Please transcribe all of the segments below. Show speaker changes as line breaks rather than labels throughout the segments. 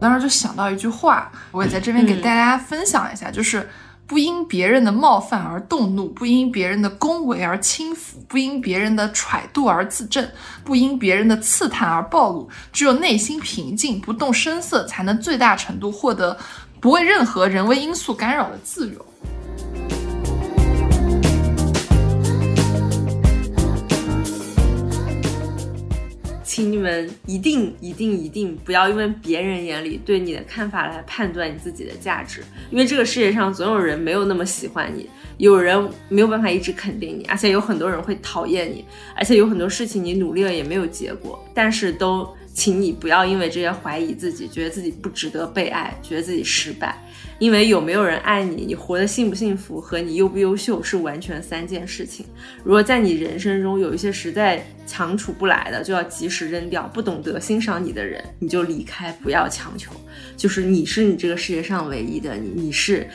当时就想到一句话，我也在这边给大家分享一下，就是不因别人的冒犯而动怒，不因别人的恭维而轻浮，不因别人的揣度而自证，不因别人的刺探而暴露。只有内心平静，不动声色，才能最大程度获得不为任何人为因素干扰的自由。
请你们一定一定一定不要因为别人眼里对你的看法来判断你自己的价值，因为这个世界上总有人没有那么喜欢你，有人没有办法一直肯定你，而且有很多人会讨厌你，而且有很多事情你努力了也没有结果，但是都请你不要因为这些怀疑自己，觉得自己不值得被爱，觉得自己失败。因为有没有人爱你，你活得幸不幸福和你优不优秀是完全三件事情。如果在你人生中有一些实在强处不来的，就要及时扔掉；不懂得欣赏你的人，你就离开，不要强求。就是你是你这个世界上唯一的你，你是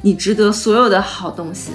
你值得所有的好东西。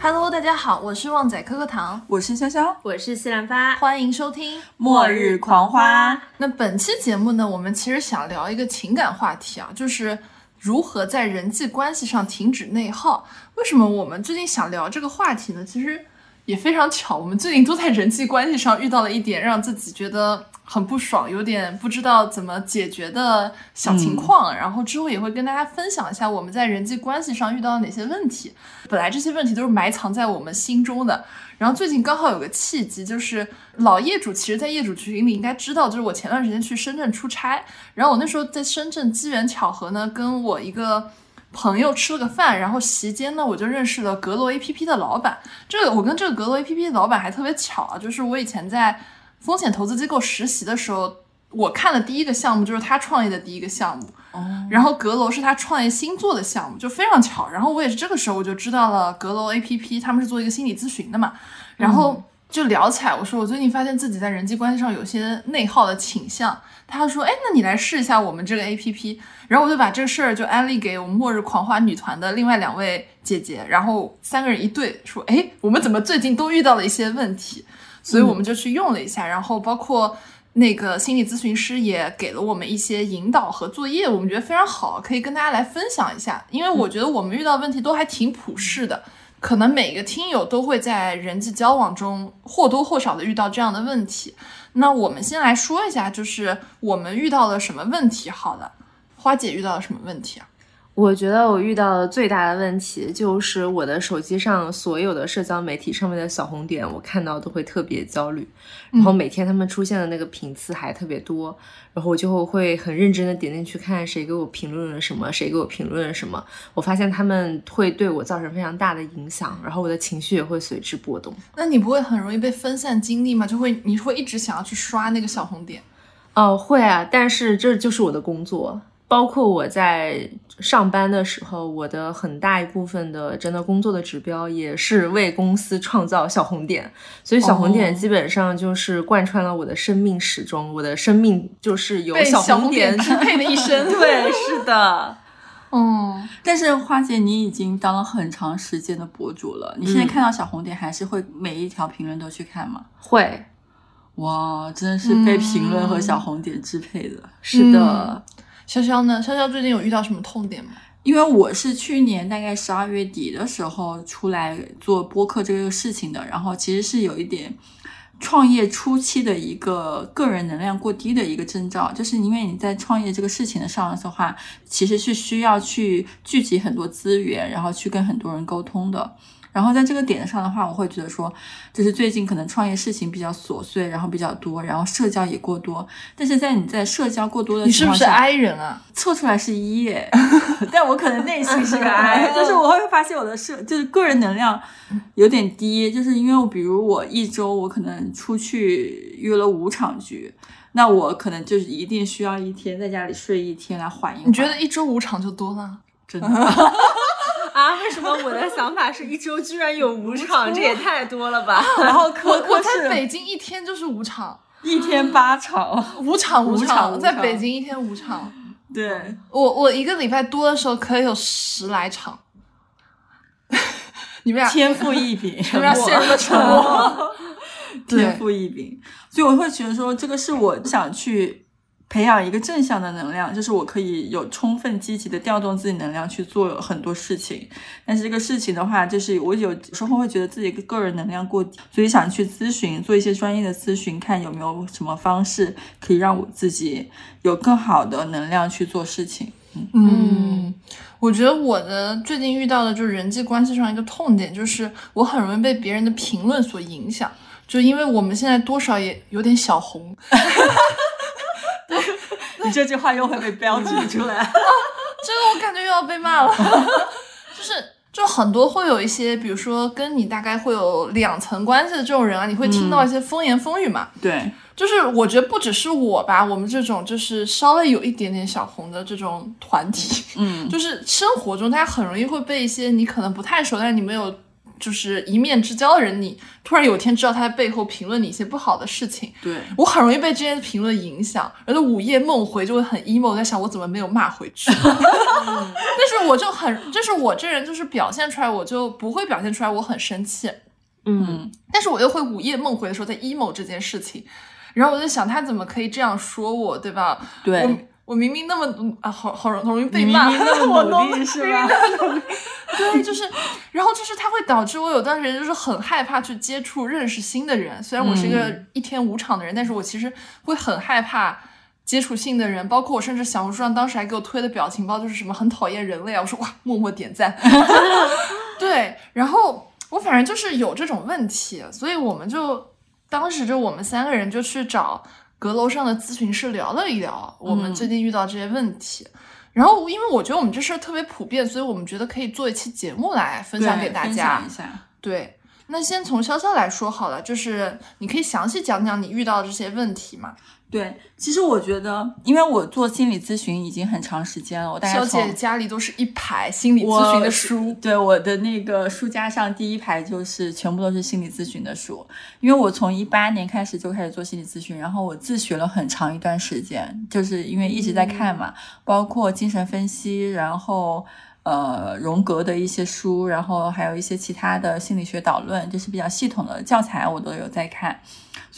Hello，大家好，我是旺仔可可糖，
我是潇潇，
我是西兰花，
欢迎收听《
末日狂花》。
那本期节目呢，我们其实想聊一个情感话题啊，就是如何在人际关系上停止内耗。为什么我们最近想聊这个话题呢？其实也非常巧，我们最近都在人际关系上遇到了一点让自己觉得。很不爽，有点不知道怎么解决的小情况，然后之后也会跟大家分享一下我们在人际关系上遇到了哪些问题。本来这些问题都是埋藏在我们心中的，然后最近刚好有个契机，就是老业主其实，在业主群里应该知道，就是我前段时间去深圳出差，然后我那时候在深圳机缘巧合呢，跟我一个朋友吃了个饭，然后席间呢，我就认识了阁楼 APP 的老板。这个我跟这个阁楼 APP 的老板还特别巧啊，就是我以前在。风险投资机构实习的时候，我看的第一个项目就是他创业的第一个项目，哦，然后阁楼是他创业新做的项目，就非常巧。然后我也是这个时候我就知道了阁楼 APP，他们是做一个心理咨询的嘛，然后就聊起来，我说我最近发现自己在人际关系上有些内耗的倾向，他说，哎，那你来试一下我们这个 APP，然后我就把这个事儿就安利给我们末日狂花女团的另外两位姐姐，然后三个人一对说，哎，我们怎么最近都遇到了一些问题。所以我们就去用了一下，然后包括那个心理咨询师也给了我们一些引导和作业，我们觉得非常好，可以跟大家来分享一下。因为我觉得我们遇到问题都还挺普世的，可能每个听友都会在人际交往中或多或少的遇到这样的问题。那我们先来说一下，就是我们遇到了什么问题？好了，花姐遇到了什么问题啊？
我觉得我遇到的最大的问题就是我的手机上所有的社交媒体上面的小红点，我看到都会特别焦虑，然后每天他们出现的那个频次还特别多，然后我就会很认真的点进去看谁给我评论了什么，谁给我评论了什么，我发现他们会对我造成非常大的影响，然后我的情绪也会随之波动。
那你不会很容易被分散精力吗？就会你会一直想要去刷那个小红点？
哦，会啊，但是这就是我的工作。包括我在上班的时候，我的很大一部分的真的工作的指标也是为公司创造小红点，所以小红点基本上就是贯穿了我的生命始终，我的生命就是由
小
红点
支配的一生。
对，是的。
嗯，
但是花姐，你已经当了很长时间的博主了，你现在看到小红点还是会每一条评论都去看吗？
会。
哇，真的是被评论和小红点支配的。
是的。
潇潇呢？潇潇最近有遇到什么痛点吗？
因为我是去年大概十二月底的时候出来做播客这个事情的，然后其实是有一点创业初期的一个个人能量过低的一个征兆，就是因为你在创业这个事情的上的话，其实是需要去聚集很多资源，然后去跟很多人沟通的。然后在这个点上的话，我会觉得说，就是最近可能创业事情比较琐碎，然后比较多，然后社交也过多。但是在你在社交过多的
情况下，你是不是 I 人啊？
测出来是一耶，但我可能内心是个 I，就是我会发现我的社就是个人能量有点低，就是因为我比如我一周我可能出去约了五场局，那我可能就是一定需要一天在家里睡一天来缓一缓。
你觉得一周五场就多了？
真的。
啊，为什么我的想法是一周居然有五场？这也太多了吧！
然后可
我在北京一天就是五场，
一天八场，
五场
五
场，在北京一天五场。
对，
我我一个礼拜多的时候可以有十来场。你们俩，
天赋异禀，
你们俩陷入了沉默。
天赋异禀，所以我会觉得说，这个是我想去培养一个正向的能量，就是我可以有充分积极的调动自己能量去做很多事情。但是这个事情的话，就是我有时候会觉得自己个人能量过低，所以想去咨询，做一些专业的咨询，看有没有什么方式可以让我自己有更好的能量去做事情。
嗯，我觉得我的最近遇到的就是人际关系上一个痛点，就是我很容易被别人的评论所影响。就因为我们现在多少也有点小红，
对 你这句话又会被标记出来，
这个我感觉又要被骂了。就是就很多会有一些，比如说跟你大概会有两层关系的这种人啊，你会听到一些风言风语嘛？
对，
就是我觉得不只是我吧，我们这种就是稍微有一点点小红的这种团体，
嗯，
就是生活中大家很容易会被一些你可能不太熟，但是你没有。就是一面之交的人，你突然有一天知道他在背后评论你一些不好的事情，
对
我很容易被这些评论影响，然后午夜梦回就会很 emo，在想我怎么没有骂回去。但是我就很，就是我这人就是表现出来，我就不会表现出来我很生气，
嗯，
但是我又会午夜梦回的时候在 emo 这件事情，然后我就想他怎么可以这样说我，对吧？
对。
我明明那么啊，好好容容易被骂，
明明那么努力是吧？
对，就是，然后就是它会导致我有段时间就是很害怕去接触认识新的人。虽然我是一个一天五场的人，但是我其实会很害怕接触新的人。包括我甚至小红书上当时还给我推的表情包就是什么很讨厌人类啊，我说哇，默默点赞。对，然后我反正就是有这种问题，所以我们就当时就我们三个人就去找。阁楼上的咨询师聊了一聊，我们最近遇到这些问题，然后因为我觉得我们这事儿特别普遍，所以我们觉得可以做一期节目来分享给大家。对，那先从潇潇来说好了，就是你可以详细讲讲你遇到的这些问题嘛。
对，其实我觉得，因为我做心理咨询已经很长时间了，我大概
小姐家里都是一排心理咨询的书。
对，我的那个书架上第一排就是全部都是心理咨询的书，因为我从一八年开始就开始做心理咨询，然后我自学了很长一段时间，就是因为一直在看嘛，包括精神分析，然后呃荣格的一些书，然后还有一些其他的心理学导论，就是比较系统的教材，我都有在看。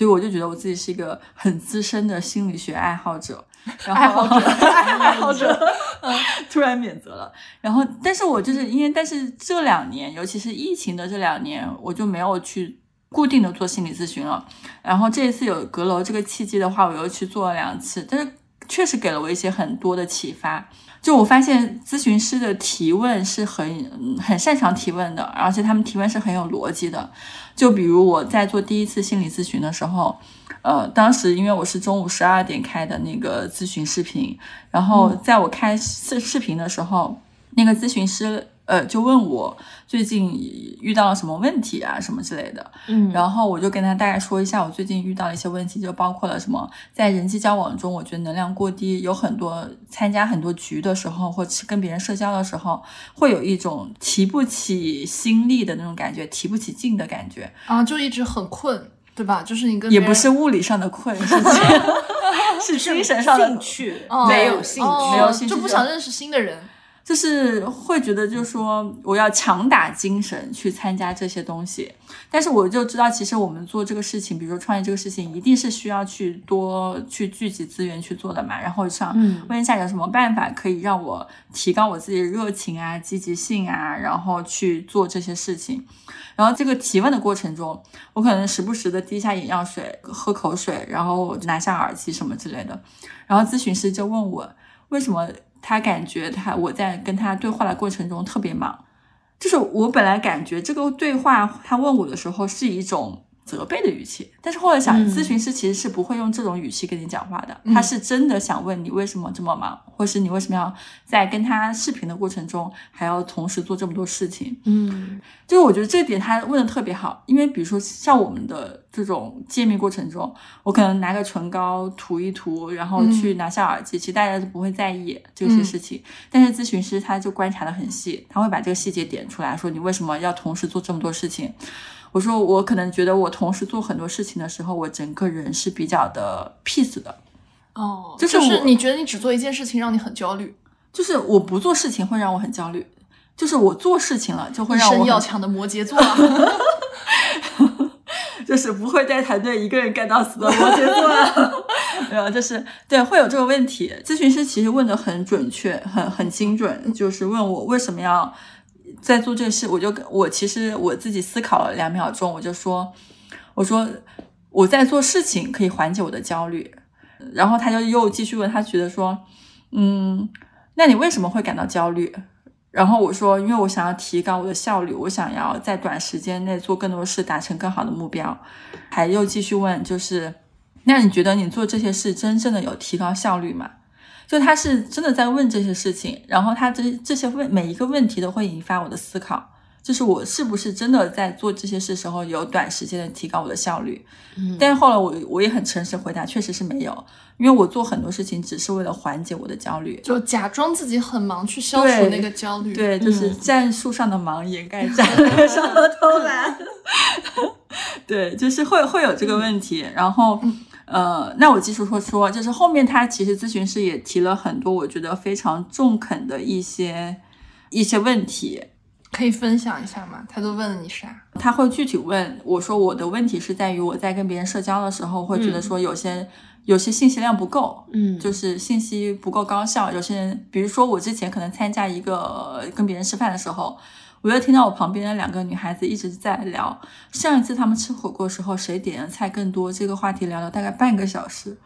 所以我就觉得我自己是一个很资深的心理学爱好者，
爱好者，爱好者，
突然免责了。然后，但是我就是因为，但是这两年，尤其是疫情的这两年，我就没有去固定的做心理咨询了。然后这一次有阁楼这个契机的话，我又去做了两次，但是确实给了我一些很多的启发。就我发现咨询师的提问是很很擅长提问的，而且他们提问是很有逻辑的。就比如我在做第一次心理咨询的时候，呃，当时因为我是中午十二点开的那个咨询视频，然后在我开视视频的时候，那个咨询师。呃，就问我最近遇到了什么问题啊，什么之类的。
嗯，
然后我就跟他大概说一下我最近遇到的一些问题，就包括了什么，在人际交往中，我觉得能量过低，有很多参加很多局的时候，或是跟别人社交的时候，会有一种提不起心力的那种感觉，提不起劲的感觉
啊，就一直很困，对吧？就是你跟
也不是物理上的困，是 是精神上的
兴趣，没有兴趣，
没有兴趣，
就不想认识新的人。
就是会觉得，就是说我要强打精神去参加这些东西，但是我就知道，其实我们做这个事情，比如说创业这个事情，一定是需要去多去聚集资源去做的嘛。然后想问一下，有什么办法可以让我提高我自己的热情啊、积极性啊，然后去做这些事情。然后这个提问的过程中，我可能时不时的滴下眼药水、喝口水，然后拿下耳机什么之类的。然后咨询师就问我为什么。他感觉他我在跟他对话的过程中特别忙，就是我本来感觉这个对话他问我的时候是一种。责备的语气，但是后来想，咨询师其实是不会用这种语气跟你讲话的，他是真的想问你为什么这么忙，或是你为什么要在跟他视频的过程中还要同时做这么多事情。
嗯，
就是我觉得这点他问的特别好，因为比如说像我们的这种见面过程中，我可能拿个唇膏涂一涂，然后去拿下耳机，其实大家都不会在意这些事情，但是咨询师他就观察的很细，他会把这个细节点出来，说你为什么要同时做这么多事情。我说，我可能觉得我同时做很多事情的时候，我整个人是比较的 peace 的，
哦，
就是我
是你觉得你只做一件事情让你很焦虑，
就是我不做事情会让我很焦虑，就是我做事情了就会让我
要强的摩羯座啊。
就是不会带团队一个人干到死的摩羯座啊，没有，就是对会有这个问题。咨询师其实问的很准确，很很精准，就是问我为什么要在做这个事，我就我其实我自己思考了两秒钟，我就说，我说我在做事情可以缓解我的焦虑，然后他就又继续问，他觉得说，嗯，那你为什么会感到焦虑？然后我说，因为我想要提高我的效率，我想要在短时间内做更多事，达成更好的目标。还又继续问，就是，那你觉得你做这些事真正的有提高效率吗？就他是真的在问这些事情，然后他这这些问每一个问题都会引发我的思考，就是我是不是真的在做这些事时候有短时间的提高我的效率？
嗯
但是后来我我也很诚实回答，确实是没有，因为我做很多事情只是为了缓解我的焦虑。
就假装自己很忙，去消除那个焦虑。
对，就是
嗯
战术上的忙掩盖战略上的偷懒。对，就是会会有这个问题。然后，呃，那我继续说说，就是后面他其实咨询师也提了很多我觉得非常中肯的一些一些问题。
可以分享一下吗？他都问了你啥？
他会具体问我说，我的问题是在于我在跟别人社交的时候，会觉得说有些、有些信息量不够，
嗯
就是信息不够高效。有些人，比如说我之前可能参加一个跟别人吃饭的时候，我又听到我旁边的两个女孩子一直在聊上一次他们吃火锅的时候谁点的菜更多，这个话题聊了大概半个小时，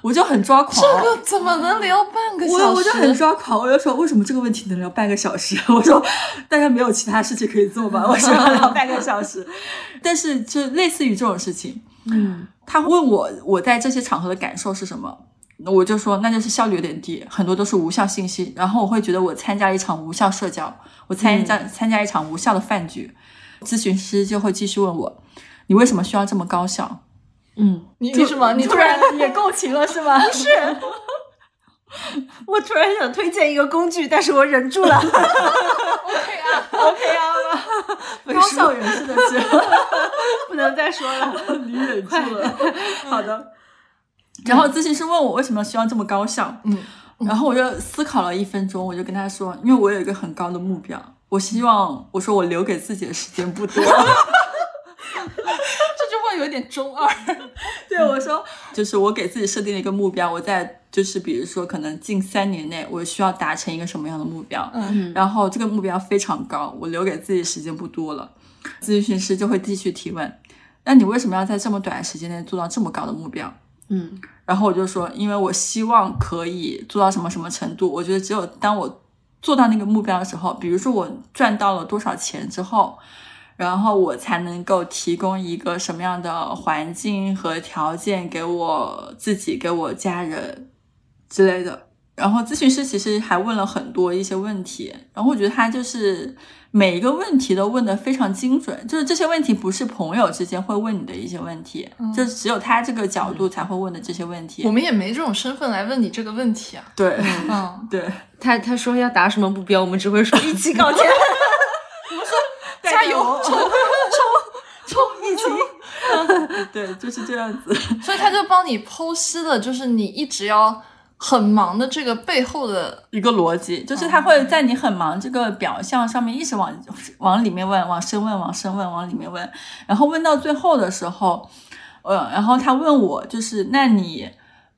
我就很抓狂。
这个怎么能聊半个小时？
我我就很抓狂，我就说为什么这个问题能聊半个小时？我说大家没有其他事情可以做吗？为什么要聊半个小时？但是就类似于这种事情，
嗯
他问我我在这些场合的感受是什么，我就说那就是效率有点低，很多都是无效信息。然后我会觉得我参加一场无效社交，我参加、参加一场无效的饭局，咨询师就会继续问我，你为什么需要这么高效？
嗯，
你你什么？你
突然也共情了是吗？不是。
我突然想推荐一个工具，但是我忍住了。
OK 啊，
OK 啊，高效人士的是。
不能再说了。
你忍住了。好的。然后咨询师问我为什么希望这么高效，
嗯，
然后我就思考了一分钟，我就跟他说，因为我有一个很高的目标，我希望我说我留给自己的时间不多。
这句话有点中二。
对我说，就是我给自己设定了一个目标，我在就是比如说可能近三年内我需要达成一个什么样的目标，
嗯，
然后这个目标非常高，我留给自己时间不多了，咨询师就会继续提问，那你为什么要在这么短的时间内做到这么高的目标？
嗯
然后我就说，因为我希望可以做到什么什么程度，我觉得只有当我做到那个目标的时候，比如说我赚到了多少钱之后，然后我才能够提供一个什么样的环境和条件给我自己、给我家人之类的。然后咨询师其实还问了很多一些问题，然后我觉得他就是每一个问题都问的非常精准，就是这些问题不是朋友之间会问你的一些问题，就只有他这个角度才会问的这些问题。
我们也没这种身份来问你这个问题啊。
对，
嗯，
对，
他他说要达什么目标，我们只会说一起搞钱。
我们说加油，冲
冲疫情，对，就是这样子。
所以他就帮你剖析了，就是你一直要很忙的这个背后的，
一个逻辑，就是他会在你很忙这个表象上面一直往往里面问，往深问，往深问，往里面问，然后问到最后的时候，呃，然后他问我，就是那你，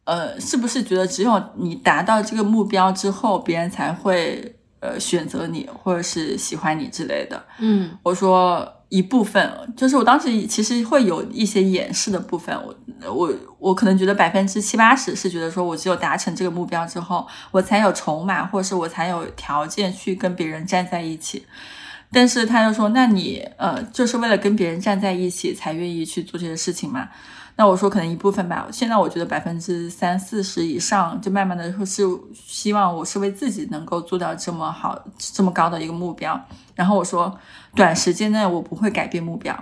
呃，是不是觉得只有你达到这个目标之后，别人才会呃选择你，或者是喜欢你之类的？
嗯
我说一部分，就是我当时其实会有一些掩饰的部分，我我我可能觉得百分之七八十是觉得说我只有达成这个目标之后，我才有筹码，或者是我才有条件去跟别人站在一起。但是他又说，那你呃，就是为了跟别人站在一起才愿意去做这些事情吗？那我说可能一部分吧。现在我觉得百分之三四十以上，就慢慢的说是希望我是为自己能够做到这么好、这么高的一个目标。然后我说，短时间内我不会改变目标，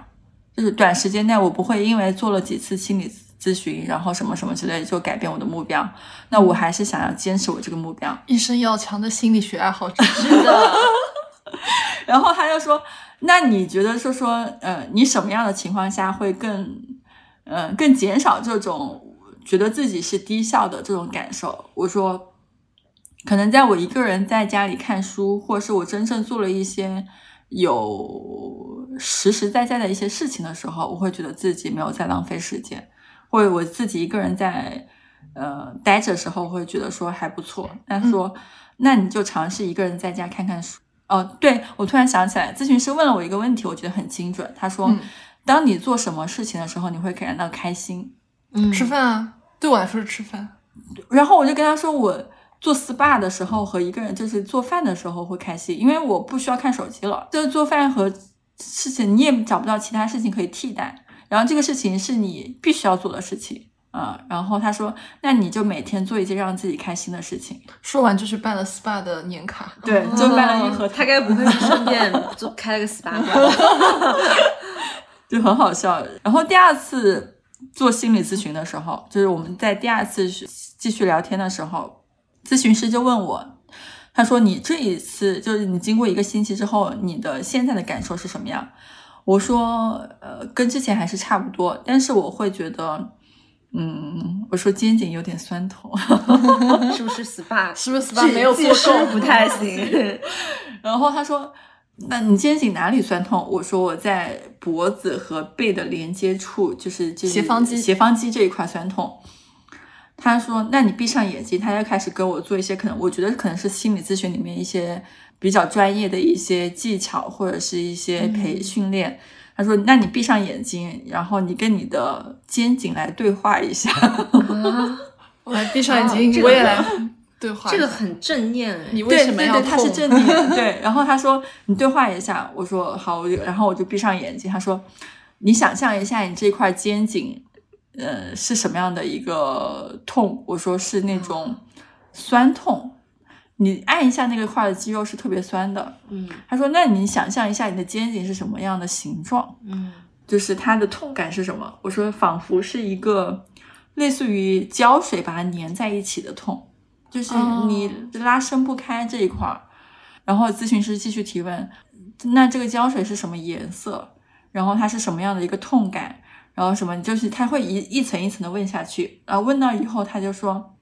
就是短时间内我不会因为做了几次心理咨询，然后什么什么之类就改变我的目标。那我还是想要坚持我这个目标。
一生要强的心理学爱好者。
是的，
然后他就说：“那你觉得说说，呃，你什么样的情况下会更，呃，更减少这种觉得自己是低效的这种感受。我说，可能在我一个人在家里看书，或者是我真正做了一些有实实在在的一些事情的时候，我会觉得自己没有在浪费时间，或者我自己一个人在呃待着的时候，会觉得说还不错。他说，那你就尝试一个人在家看看书。哦，对我突然想起来，咨询师问了我一个问题，我觉得很精准。他说，
嗯
当你做什么事情的时候，你会感到开心。
嗯
吃饭啊，对我来说是吃饭。
然后我就跟他说，我做 SPA 的时候和一个人就是做饭的时候会开心，因为我不需要看手机了。就是做饭和事情，你也找不到其他事情可以替代。然后这个事情是你必须要做的事情啊、然后他说，那你就每天做一件让自己开心的事情。
说完就去办了 SPA 的年卡。
对，就办了一盒，
他该不会是顺便就开了个 SPA 馆？
就很好笑。然后第二次做心理咨询的时候，就是我们在第二次继续聊天的时候，咨询师就问我，他说：“你这一次就是你经过一个星期之后，你的现在的感受是什么样？”我说：“呃，跟之前还是差不多，但是我会觉得，嗯，我说肩颈有点酸痛。”
是不是 SPA？
是不是 SPA 没有做
技
够
不太行。
然后他说：“那你肩颈哪里酸痛？”我说：“我在脖子和背的连接处，就是这
斜方肌
斜方肌这一块酸痛。”他说：“那你闭上眼睛。”他就开始跟我做一些可能，我觉得可能是心理咨询里面一些比较专业的一些技巧或者是一些培训练。他说：“那你闭上眼睛，然后你跟你的肩颈来对话一下。
我来闭上眼睛，
这个
我也来 对话。
这个很正念哎，
你为什么要
对对对，他是正念。对，然后他说你对话一下，我说好，我就然后我就闭上眼睛。他说你想象一下你这块肩颈，呃，是什么样的一个痛？我说是那种酸痛。你按一下那个块的肌肉是特别酸的。
嗯
他说那你想象一下你的肩颈是什么样的形状？
嗯
就是它的痛感是什么？我说仿佛是一个类似于胶水把它粘在一起的痛，就是你拉伸不开这一块儿。然后咨询师继续提问，那这个胶水是什么颜色？然后它是什么样的一个痛感？然后什么就是他会一一层一层的问下去，然后问到以后他就说，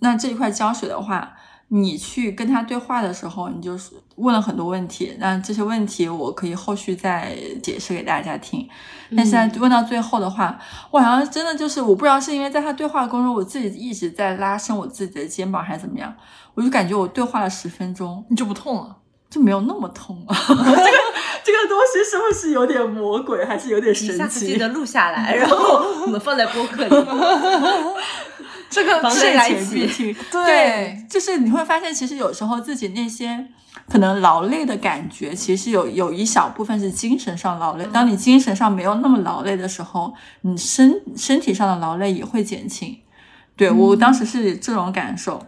那这一块胶水的话，你去跟他对话的时候，你就是问了很多问题，那这些问题我可以后续再解释给大家听。但现在问到最后的话，我好像真的就是我不知道是因为在他对话过程中，我自己一直在拉伸我自己的肩膀还是怎么样，我就感觉我对话了十分钟
你就不痛了。
就没有那么痛了。这个这个东西是不是有点魔鬼，还是有点神奇？
次记得录下来，然后我们放在播客里。
这个
防
是
睡来一起
前必听。
对
就是你会发现，其实有时候自己那些可能劳累的感觉，其实有有一小部分是精神上劳累。当你精神上没有那么劳累的时候，你身身体上的劳累也会减轻。对我当时是这种感受。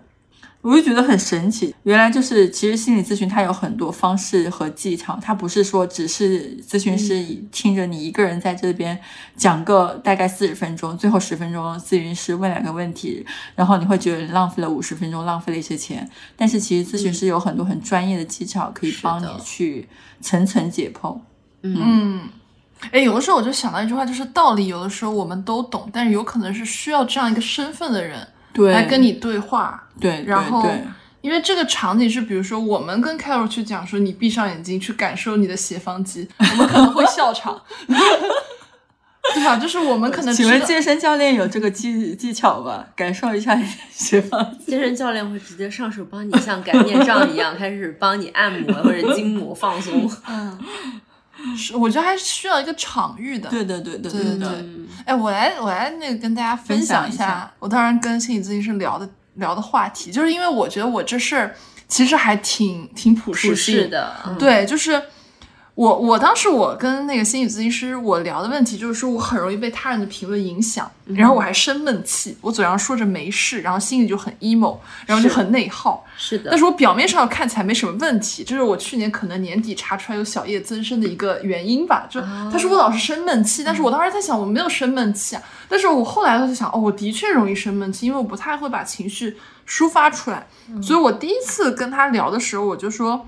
我就觉得很神奇，原来就是其实心理咨询它有很多方式和技巧，它不是说只是咨询师听着你一个人在这边讲个大概四十分钟，最后十分钟咨询师问两个问题，然后你会觉得浪费了五十分钟，浪费了一些钱。但是其实咨询师有很多很专业的技巧可以帮你去层层解剖。
嗯，哎，有的时候我就想到一句话，就是道理有的时候我们都懂，但是有可能是需要这样一个身份的人
对，
来跟你对话。
对，
然后因为这个场景是，比如说我们跟 Carol 去讲说，你闭上眼睛去感受你的斜方肌，我们可能会笑场，对吧？就是我们可能
请问健身教练有这个技技巧吗？感受一下斜方肌。
健身教练会直接上手帮你像擀面杖一样 开始帮你按摩或者筋膜放松。
是，我觉得还是需要一个场域的。
对对对对
对对
对。
哎，我来我来那个跟大家分
享
一
下，
我当然跟心理咨询师聊的聊的话题，就是因为我觉得我这事儿其实还挺挺朴
实的，
对，就是。我我当时我跟那个心理咨询师我聊的问题就是说我很容易被他人的评论影响，然后我还生闷气，我嘴上说着没事，然后心里就很 emo，然后就很内耗。
是的。
但是我表面上看起来没什么问题，这是我去年可能年底查出来有小叶增生的一个原因吧。就他说我老是生闷气，但是我当时在想我没有生闷气啊，但是我后来就想哦，我的确容易生闷气，因为我不太会把情绪抒发出来，所以我第一次跟他聊的时候，我就说。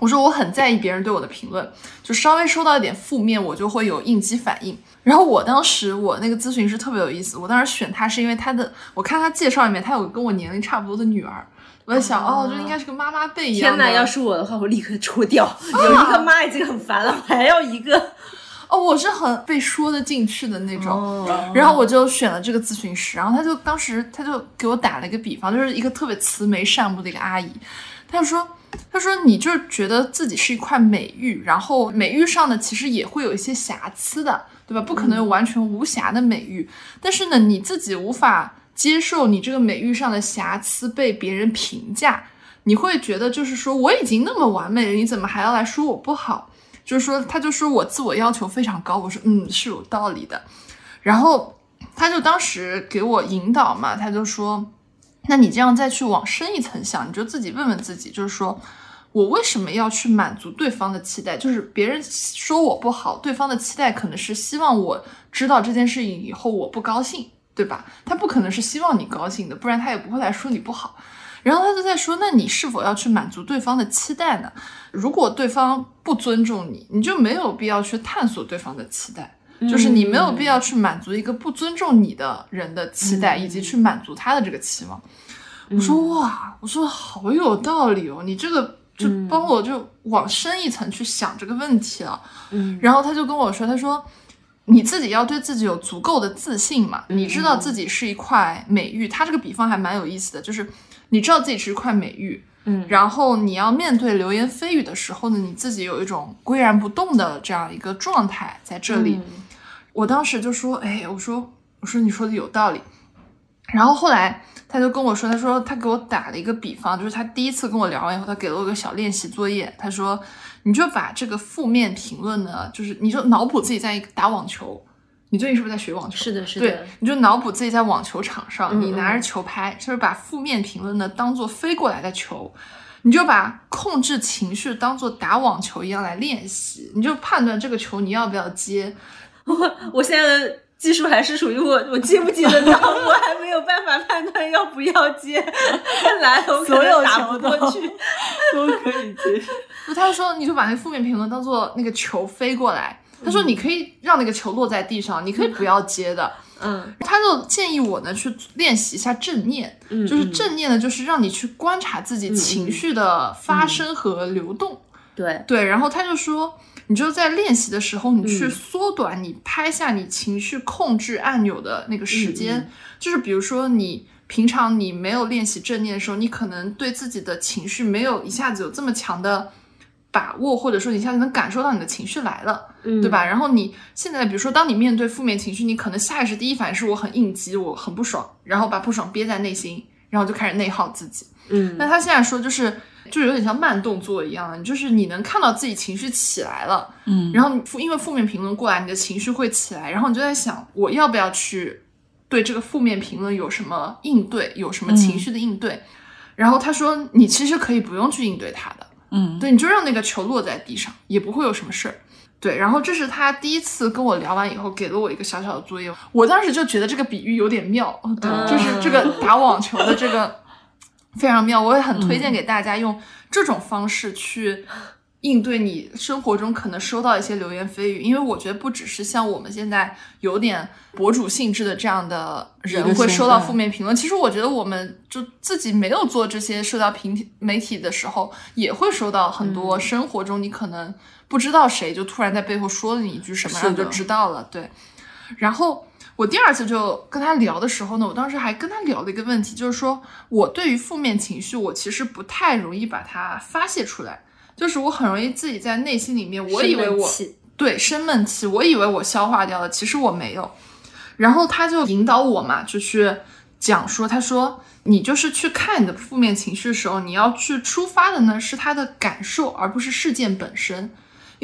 我说我很在意别人对我的评论，就稍微收到一点负面，我就会有应激反应。然后我当时我那个咨询师特别有意思，我当时选他是因为他的，我看他介绍里面他有跟我年龄差不多的女儿，我在想哦，这应该是个妈妈辈一样的。
天哪，要是我的话，我立刻抽掉。有一个妈已经很烦了，我还要一个。
哦，我是很被说得进去的那种，
哦
然后我就选了这个咨询师，然后他就当时他就给我打了一个比方，就是一个特别慈眉善目的一个阿姨，他就说，他说你就觉得自己是一块美玉，然后美玉上呢其实也会有一些瑕疵的，对吧？不可能有完全无瑕的美玉，但是呢你自己无法接受你这个美玉上的瑕疵被别人评价，你会觉得就是说我已经那么完美了，你怎么还要来说我不好？就是说，他就说我自我要求非常高，我说嗯是有道理的，然后他就当时给我引导嘛，他就说，那你这样再去往深一层想，你就自己问问自己，就是说我为什么要去满足对方的期待？就是别人说我不好，对方的期待可能是希望我知道这件事情以后我不高兴，对吧？他不可能是希望你高兴的，不然他也不会来说你不好。然后他就在说，那你是否要去满足对方的期待呢？如果对方不尊重你，你就没有必要去探索对方的期待，就是你没有必要去满足一个不尊重你的人的期待，以及去满足他的这个期望。我说哇，我说好有道理哦，你这个就帮我就往深一层去想这个问题了。
嗯，
然后他就跟我说，他说。你自己要对自己有足够的自信嘛？你知道自己是一块美玉，他这个比方还蛮有意思的，就是你知道自己是一块美玉，
嗯
然后你要面对流言蜚语的时候呢，你自己有一种岿然不动的这样一个状态在这里。我当时就说，哎，我说，我说你说的有道理。然后后来他就跟我说，他说他给我打了一个比方，就是他第一次跟我聊完以后，他给了我个小练习作业，他说你就把这个负面评论呢，就是你就脑补自己在打网球，你最近是不是在学网球？
是的，是
对
的，，
你就脑补自己在网球场上，
嗯
你拿着球拍，就是把负面评论呢当做飞过来的球，你就把控制情绪当做打网球一样来练习，你就判断这个球你要不要接。
我 我现在的技术还是属于我，我接不接得到，我还没有办法判断要不要接。来了，我可
所有
能打
球都
不过去。
都可以接。
不他就说，你就把那个负面评论当做那个球飞过来。他说，你可以让那个球落在地上，你可以不要接的。
嗯
他就建议我呢去练习一下正念，
嗯，
就是
嗯
正念呢，就是让你去观察自己情绪的发生和流动。
对，
对，然后他就说，你就在练习的时候，你去
嗯
缩短你拍下你情绪控制按钮的那个时间，
嗯
就是比如说你。平常你没有练习正念的时候，你可能对自己的情绪没有一下子有这么强的把握，或者说你一下子能感受到你的情绪来了，
嗯，
对？吧？然后你现在，比如说，当你面对负面情绪，你可能下意识第一反应是我很应激，我很不爽，然后把不爽憋在内心，然后就开始内耗自己。
嗯，
那他现在说就是，就有点像慢动作一样的，就是你能看到自己情绪起来了，
嗯，
然后负因为负面评论过来，你的情绪会起来，然后你就在想，我要不要去对这个负面评论有什么应对，有什么情绪的应对？然后他说，你其实可以不用去应对他的，
嗯，
对，你就让那个球落在地上，也不会有什么事儿。对，然后这是他第一次跟我聊完以后，给了我一个小小的作业。我当时就觉得这个比喻有点妙，哦对，
嗯
就是这个打网球的这个非常妙，我也很推荐给大家用这种方式去应对你生活中可能收到一些流言蜚语，因为我觉得不只是像我们现在有点博主性质的这样的人会收到负面评论，其实我觉得我们就自己没有做这些社交平体媒体的时候，也会收到很
嗯。
多生活中你可能不知道谁就突然在背后说了你一句什么，然后就知道了，对，然后。我第二次就跟他聊的时候呢，我当时还跟他聊了一个问题，就是说我对于负面情绪，我其实不太容易把它发泄出来，就是我很容易自己在内心里面，我以为我
生
对生闷气，我以为我消化掉了，其实我没有。然后他就引导我嘛，就去讲说，他说你就是去看你的负面情绪的时候，你要去出发的呢是他的感受，而不是事件本身。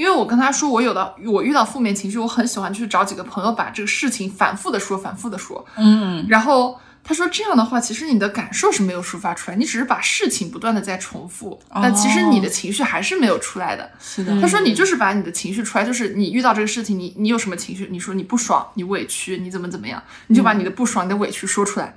因为我跟他说，我有的我遇到负面情绪，我很喜欢去找几个朋友把这个事情反复的说，反复的说。
嗯，
然后他说这样的话，其实你的感受是没有抒发出来，你只是把事情不断的在重复，但其实你的情绪还是没有出来的。
是的，
他说你就是把你的情绪出来，就是你遇到这个事情，你你有什么情绪，你说你不爽，你委屈，你怎么怎么样，你就把你的不爽、你的委屈说出来。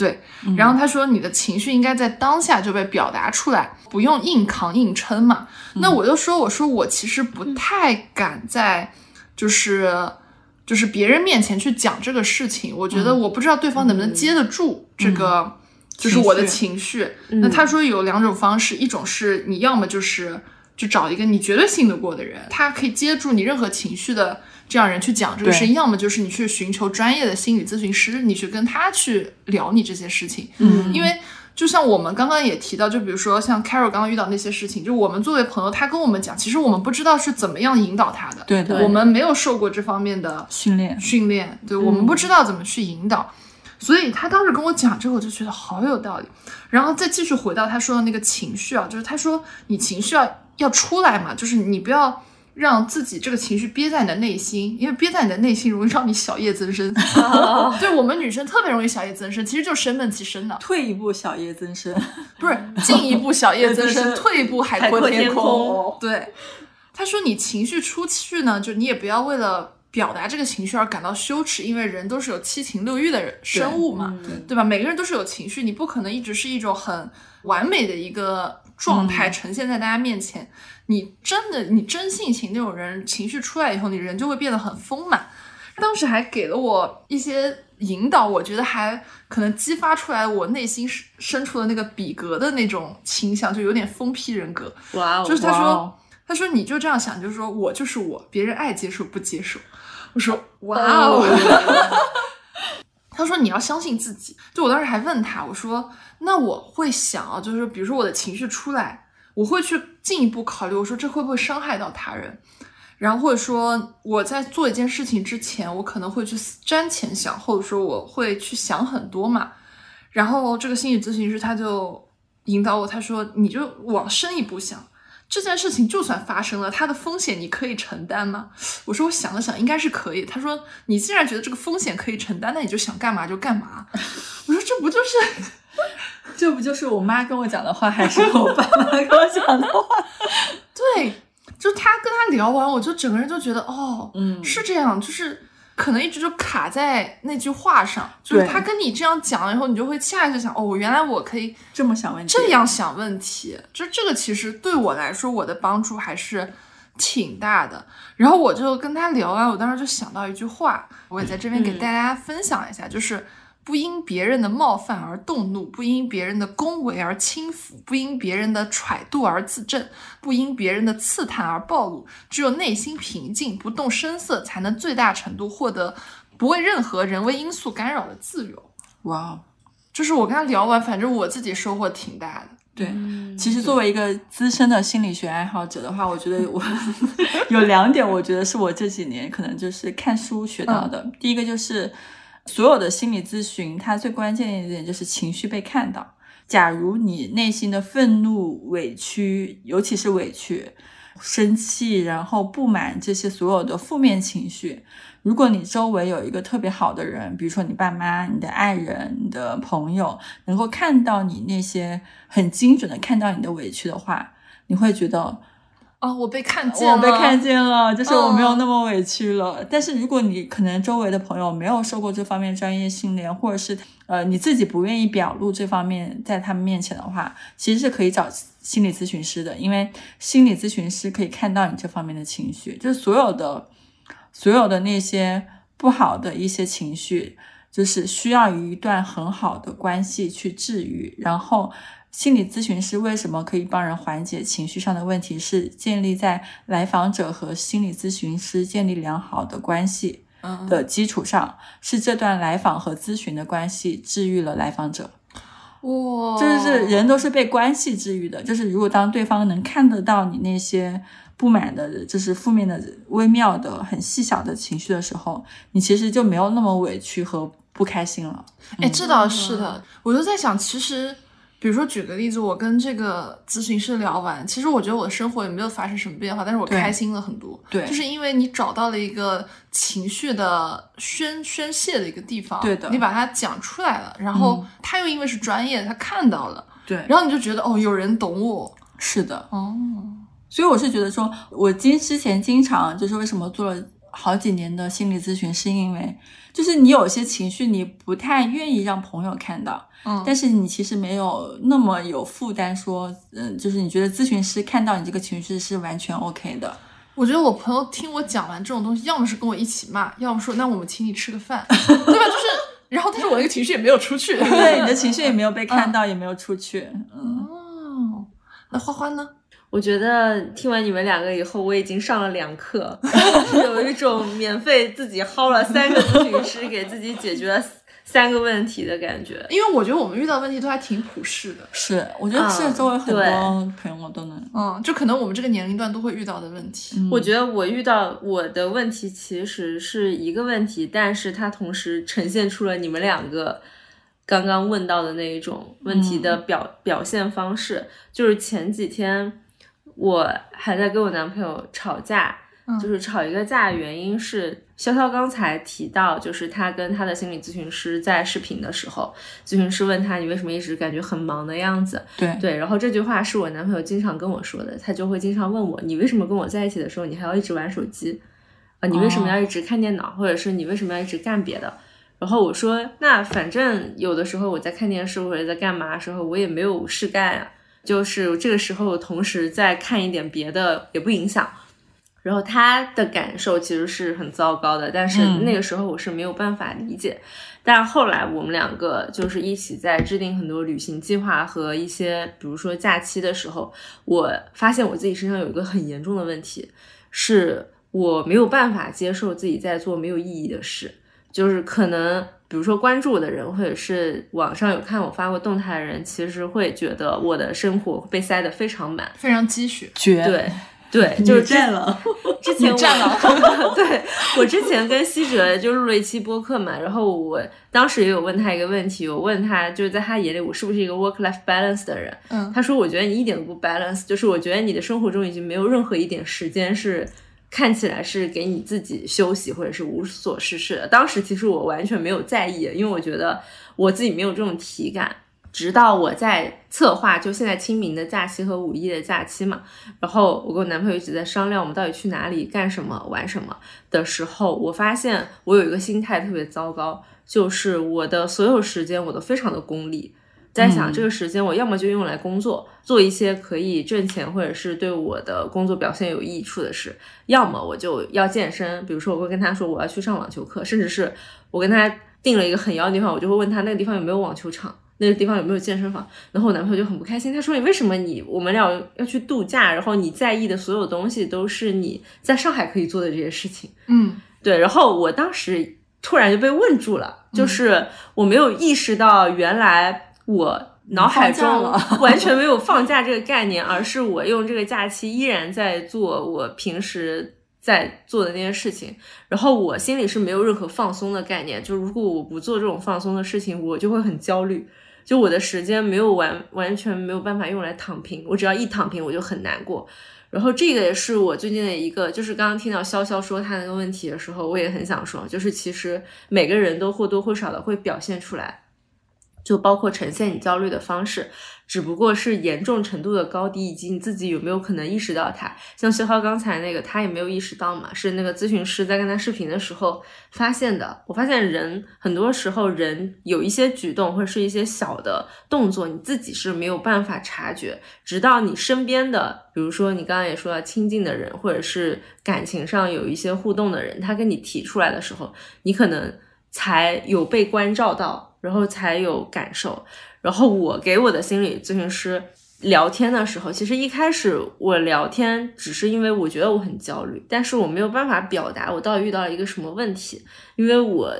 对，
嗯。
然后他说你的情绪应该在当下就被表达出来，不用硬扛硬撑嘛。
嗯。
那我就说，我说我其实不太敢在就是就是别人面前去讲这个事情，我觉得
嗯。
我不知道对方能不能接得住这个。就是我的情绪，那他说有两种方式，一种是你要么就是就找一个你绝对信得过的人，他可以接住你任何情绪的这样人去讲这个事情；要么就是你去寻求专业的心理咨询师，你去跟他去聊你这些事情。
嗯
因为就像我们刚刚也提到，就比如说像 Carol 刚刚遇到那些事情，就我们作为朋友，他跟我们讲，其实我们不知道是怎么样引导他的，
对对
我们没有受过这方面的
训练，
训练，对我们不知道怎么去引导。所以他当时跟我讲这个，我就觉得好有道理。然后再继续回到他说的那个情绪啊，就是他说你情绪要要出来嘛，就是你不要让自己这个情绪憋在你的内心，因为憋在你的内心容易让你小叶增生。对我们女生特别容易小叶增生，其实就是生闷气生的，
退一步小叶增生。
不是进一步小叶增生，退一步海阔天
空
对，他说你情绪出去呢，就你也不要为了。表达这个情绪而感到羞耻，因为人都是有七情六欲的人生物嘛，
嗯
对吧？每个人都是有情绪，你不可能一直是一种很完美的一个状态呈现在大家面前。你真的，你真性情那种人，情绪出来以后，你人就会变得很丰满。当时还给了我一些引导，我觉得还可能激发出来我内心深深处的那个比格的那种倾向，就有点疯批人格。
哇哦，
就是他说，他说你就这样想，就是说我就是我，别人爱接受不接受。我说哇哦，他说你要相信自己。就我当时还问他，我说那我会想啊，就是比如说我的情绪出来，我会去进一步考虑，我说这会不会伤害到他人？然后或者说我在做一件事情之前，我可能会去瞻前想后的说，我会去想很多嘛。然后这个心理咨询师他就引导我，他说你就往深一步想，这件事情就算发生了，它的风险你可以承担吗？我说我想了想，应该是可以。他说你既然觉得这个风险可以承担，那你就想干嘛就干嘛。我说这不就是
这不就是我妈跟我讲的话，还是我爸妈跟我讲的话？
对？就他跟他聊完，我就整个人就觉得哦，
嗯
是这样，就是可能一直就卡在那句话上，就是他跟你这样讲了以后，你就会下意识想，哦，原来我可以
这么想问题，
这样想问题，就这个其实对我来说，我的帮助还是挺大的。然后我就跟他聊完，我当时就想到一句话，我也在这边给大家分享一下，就是不因别人的冒犯而动怒，不因别人的恭维而轻浮，不因别人的揣度而自证，不因别人的刺探而暴露。只有内心平静，不动声色，才能最大程度获得不为任何人为因素干扰的自由。
哇哦，
就是我跟他聊完，反正我自己收获挺大的。
对。
嗯
其实作为一个资深的心理学爱好者的话，我觉得我 有两点，我觉得是我这几年可能就是看书学到的。第一个就是所有的心理咨询，它最关键的一点就是情绪被看到。假如你内心的愤怒、委屈，尤其是委屈、生气，然后不满这些所有的负面情绪，如果你周围有一个特别好的人，比如说你爸妈、你的爱人、你的朋友，能够看到你那些很精准的看到你的委屈的话，你会觉得
哦，我被看见了，
我被看见了，就是我没有
嗯
那么委屈了。但是如果你可能周围的朋友没有受过这方面专业训练，或者是呃你自己不愿意表露这方面在他们面前的话，其实是可以找心理咨询师的，因为心理咨询师可以看到你这方面的情绪，就是所有的所有的那些不好的一些情绪，就是需要一段很好的关系去治愈，然后。心理咨询师为什么可以帮人缓解情绪上的问题？是建立在来访者和心理咨询师建立良好的关系
嗯
的基础上，是这段来访和咨询的关系治愈了来访者。
哇，
就是人都是被关系治愈的。就是如果当对方能看得到你那些不满的，就是负面的、微妙的、很细小的情绪的时候，你其实就没有那么委屈和不开心了。
哎，这倒是的，我就在想，其实。比如说，举个例子，我跟这个咨询师聊完，其实我觉得我的生活也没有发生什么变化，但是我开心了很多。
对
就是因为你找到了一个情绪的宣宣泄的一个地方，
对的
你把它讲出来了，然后他又因为是专业，他看到了，
对，
然后你就觉得哦，有人懂我，
是的。
哦，
所以我是觉得说，我经之前经常就是为什么做了好几年的心理咨询，是因为就是你有些情绪你不太愿意让朋友看到，
嗯，
但是你其实没有那么有负担，说，嗯，就是你觉得咨询师看到你这个情绪是完全 OK 的。
我觉得我朋友听我讲完这种东西，要么是跟我一起骂，要么说那我们请你吃个饭，对吧？就是，然后但是我那个情绪也没有出去。
对，你的情绪也没有被看到，也没有出去。嗯，
哦，那花花呢？
我觉得听完你们两个以后，我已经上了两课，有一种免费自己薅了三个咨询师给自己解决了三个问题的感觉。
因为我觉得我们遇到问题都还挺普世的，
是，我觉得是
嗯
周围很多朋友都能。
嗯，就可能我们这个年龄段都会遇到的问题。
嗯
我觉得我遇到我的问题其实是一个问题，但是它同时呈现出了你们两个刚刚问到的那一种问题的表、表现方式。就是前几天我还在跟我男朋友吵架，就是吵一个架，原因是潇潇刚才提到，就是他跟他的心理咨询师在视频的时候，咨询师问他你为什么一直感觉很忙的样子，
对
对，然后这句话是我男朋友经常跟我说的，他就会经常问我，你为什么跟我在一起的时候，你还要一直玩手机？啊，你为什么要一直看电脑，或者是你为什么要一直干别的？然后我说，那反正有的时候我在看电视或者在干嘛的时候，我也没有事干啊，就是这个时候同时再看一点别的也不影响。然后他的感受其实是很糟糕的，但是
嗯
那个时候我是没有办法理解。但后来我们两个就是一起在制定很多旅行计划和一些，比如说假期的时候，我发现我自己身上有一个很严重的问题，是我没有办法接受自己在做没有意义的事，就是可能。比如说关注我的人，或者是网上有看我发过动态的人，其实会觉得我的生活被塞得非常满。
非常积雪。
绝
对，对，就是之
占了。
之前我
占 了
对我之前跟希哲就录了一期播客嘛，然后我当时也有问他一个问题，我问他就是在他眼里我是不是一个 work life balance 的人？
嗯
他说我觉得你一点都不 balance，就是我觉得你的生活中已经没有任何一点时间是。看起来是给你自己休息或者是无所事事的。当时其实我完全没有在意，因为我觉得我自己没有这种体感。直到我在策划就现在清明的假期和五一的假期嘛，然后我跟我男朋友一直在商量我们到底去哪里干什么玩什么的时候，我发现我有一个心态特别糟糕，就是我的所有时间我都非常的功利。在想这个时间，我要么就用来工作，做一些可以挣钱或者是对我的工作表现有益处的事；要么我就要健身，比如说我会跟他说我要去上网球课，甚至是我跟他定了一个很遥的地方，我就会问他那个地方有没有网球场，那个地方有没有健身房。然后我男朋友就很不开心，他说你为什么你我们俩要去度假，然后你在意的所有东西都是你在上海可以做的这些事情。
嗯，
对，然后我当时突然就被问住了，就是我没有意识到原来。我脑海中 完全没有放假这个概念，而是我用这个假期依然在做我平时在做的那些事情，然后我心里是没有任何放松的概念。就如果我不做这种放松的事情，我就会很焦虑。就我的时间没有完完全没有办法用来躺平，我只要一躺平我就很难过。然后这个也是我最近的一个，就是刚刚听到潇潇说他那个问题的时候，我也很想说，就是其实每个人都或多或少的会表现出来。就包括呈现你焦虑的方式，只不过是严重程度的高低，以及你自己有没有可能意识到它。像薛浩刚才那个，他也没有意识到嘛，是那个咨询师在跟他视频的时候发现的。我发现人很多时候人有一些举动或者是一些小的动作，你自己是没有办法察觉，直到你身边的，比如说你刚刚也说了亲近的人，或者是感情上有一些互动的人，他跟你提出来的时候，你可能才有被关照到。然后才有感受。然后我给我的心理咨询师聊天的时候，其实一开始我聊天只是因为我觉得我很焦虑，但是我没有办法表达我到底遇到了一个什么问题，因为我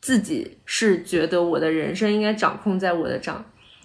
自己是觉得我的人生应该掌控在我的掌。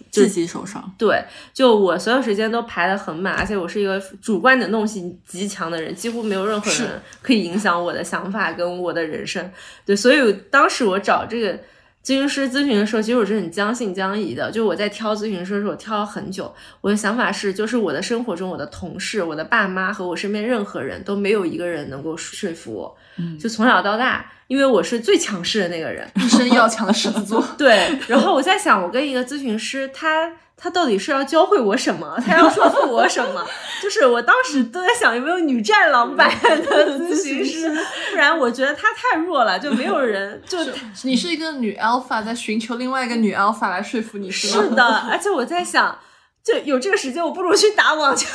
自己手上，
对，就我所有时间都排得很满，而且我是一个主观能动性极强的人，几乎没有任何人可以影响我的想法跟我的人生。对，所以当时我找这个。咨询师咨询的时候，其实我是很将信将疑的。就我在挑咨询师的时候，我挑了很久。我的想法是，就是我的生活中，我的同事、我的爸妈和我身边任何人都没有一个人能够说服我。
嗯，
就从小到大，因为我是最强势的那个人，
一生要强的狮子座。
对。然后我在想，我跟一个咨询师，他他到底是要教会我什么？他要说服我什么？就是我当时都在想，有没有女战狼版的咨询师？不然我觉得他太弱了，就没有人就
你是一个女 alpha 在寻求另外一个女 alpha 来说服你，是吗？
是的，而且我在想。就有这个时间，我不如去打网球。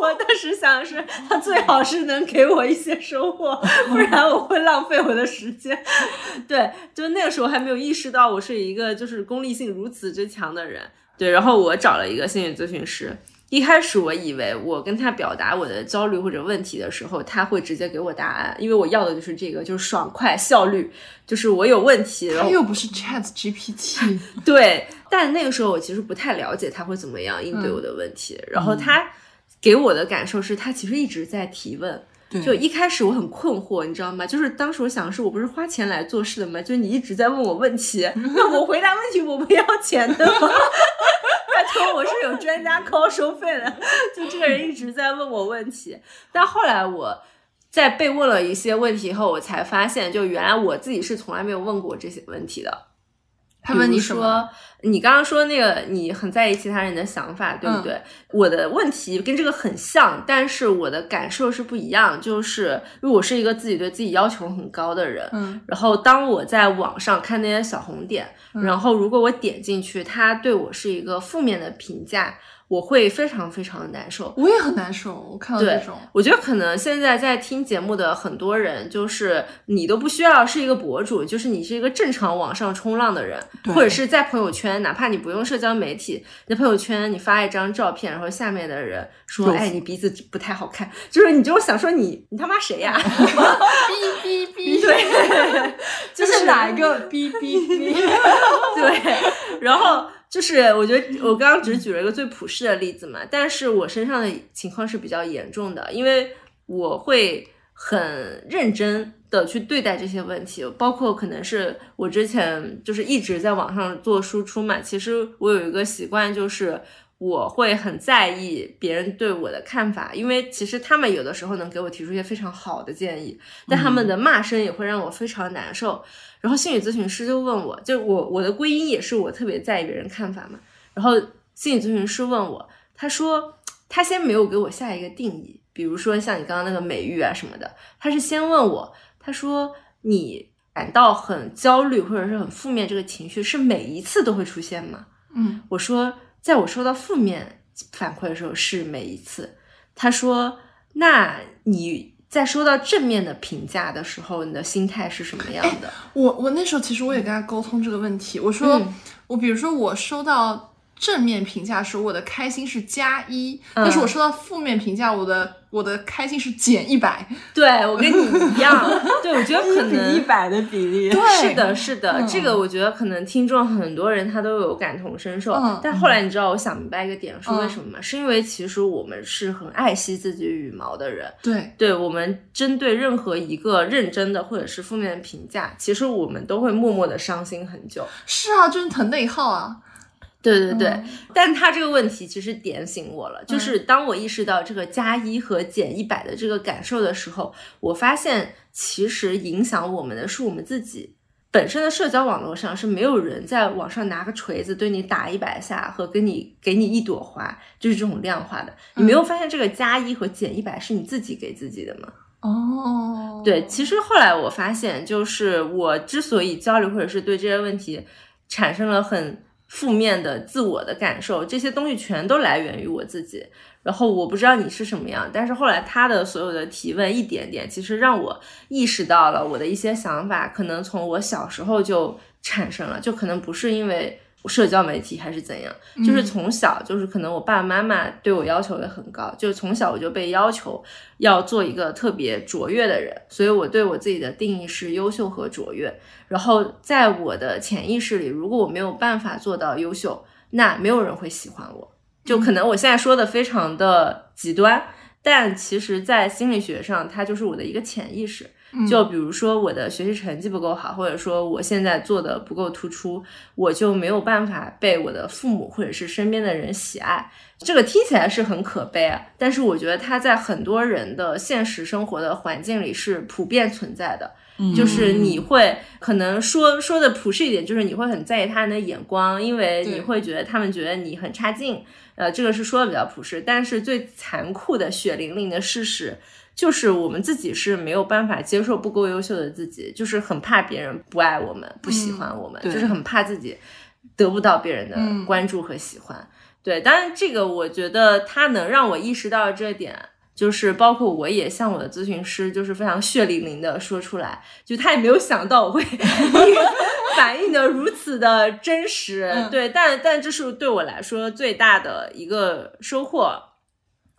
我当时想的是，他最好是能给我一些收获，不然我会浪费我的时间。对，就那个时候还没有意识到我是一个就是功利性如此之强的人。对，然后我找了一个心理咨询师。一开始我以为我跟他表达我的焦虑或者问题的时候，他会直接给我答案，因为我要的就是这个，就是爽快、效率，就是我有问题。
他又不是 Chat GPT。
对，但那个时候我其实不太了解他会怎么样应对我的问题。然后他给我的感受是他其实一直在提问。就一开始我很困惑，你知道吗？就是当时我想的是，我不是花钱来做事的吗？就你一直在问我问题，那我回答问题我不要钱的吗？拜托，我是有专家 call 收费的。就这个人一直在问我问题，但后来我在被问了一些问题后，我才发现，就原来我自己是从来没有问过这些问题的。
他问你说，
你刚刚说那个你很在意其他人的想法，对不对？我的问题跟这个很像，但是我的感受是不一样。就是因为我是一个自己对自己要求很高的人，
嗯，
然后当我在网上看那些小红点，然后如果我点进去，他对我是一个负面的评价。我会非常非常的难受，
我也很难受。我看到这种，
我觉得可能现在在听节目的很多人，就是你都不需要是一个博主，就是你是一个正常网上冲浪的人，或者是在朋友圈，哪怕你不用社交媒体，在朋友圈你发一张照片，然后下面的人说，哎，你鼻子不太好看，就是你就想说你你他妈谁呀？
哔哔哔，
对，
就是哪一个哔哔哔？
对，然后。就是我觉得我刚刚只举了一个最普世的例子嘛，但是我身上的情况是比较严重的，因为我会很认真的去对待这些问题，包括可能是我之前就是一直在网上做输出嘛，其实我有一个习惯就是。我会很在意别人对我的看法，因为其实他们有的时候能给我提出一些非常好的建议，但他们的骂声也会让我非常难受。然后心理咨询师就问我，就我我的归因也是我特别在意别人看法嘛。然后心理咨询师问我，他说他先没有给我下一个定义，比如说像你刚刚那个美誉啊什么的，他是先问我，他说你感到很焦虑或者是很负面这个情绪是每一次都会出现吗？
嗯，
我说。在我收到负面反馈的时候，是每一次。他说：“那你在收到正面的评价的时候，你的心态是什么样的？”
我我那时候其实我也跟他沟通这个问题。我说：“我比如说我收到正面评价时，我的开心是加一；但是我收到负面评价，我的。”我的开心是减一百，
对我跟你一样，对我觉得可能
一百的比例，对
是的，是的，这个我觉得可能听众很多人他都有感同身受。但后来你知道，我想明白一个点是为什么吗？是因为其实我们是很爱惜自己羽毛的人，
对，
对我们针对任何一个认真的或者是负面的评价，其实我们都会默默的伤心很久。
是啊，就是疼内耗啊。
对对对，但他这个问题其实点醒我了，就是当我意识到这个加一和减一百的这个感受的时候，我发现其实影响我们的是我们自己本身的社交网络上是没有人在网上拿个锤子对你打一百下和跟你给你一朵花，就是这种量化的。你没有发现这个加一和减一百是你自己给自己的吗？
哦，
对，其实后来我发现，就是我之所以焦虑或者是对这些问题产生了很。负面的自我的感受，这些东西全都来源于我自己。然后我不知道你是什么样，但是后来他的所有的提问一点点，其实让我意识到了我的一些想法，可能从我小时候就产生了，就可能不是因为。社交媒体还是怎样，就是从小就是可能我爸爸妈妈对我要求也很高，就是从小我就被要求要做一个特别卓越的人，所以我对我自己的定义是优秀和卓越。然后在我的潜意识里，如果我没有办法做到优秀，那没有人会喜欢我。就可能我现在说的非常的极端，但其实在心理学上，它就是我的一个潜意识。就比如说我的学习成绩不够好，或者说我现在做的不够突出，我就没有办法被我的父母或者是身边的人喜爱。这个听起来是很可悲啊，但是我觉得它在很多人的现实生活的环境里是普遍存在的。就是你会可能说说的朴实一点，就是你会很在意他人的眼光，因为你会觉得他们觉得你很差劲。呃，这个是说的比较朴实，但是最残酷的血淋淋的事实。就是我们自己是没有办法接受不够优秀的自己，就是很怕别人不爱我们、不喜欢我们，
对
就是很怕自己得不到别人的
嗯
关注和喜欢。对，当然这个我觉得他能让我意识到这点。就是包括我也向我的咨询师，就是非常血淋淋的说出来，就他也没有想到我会 反应的如此的真实，
嗯
对，但但这是对我来说最大的一个收获，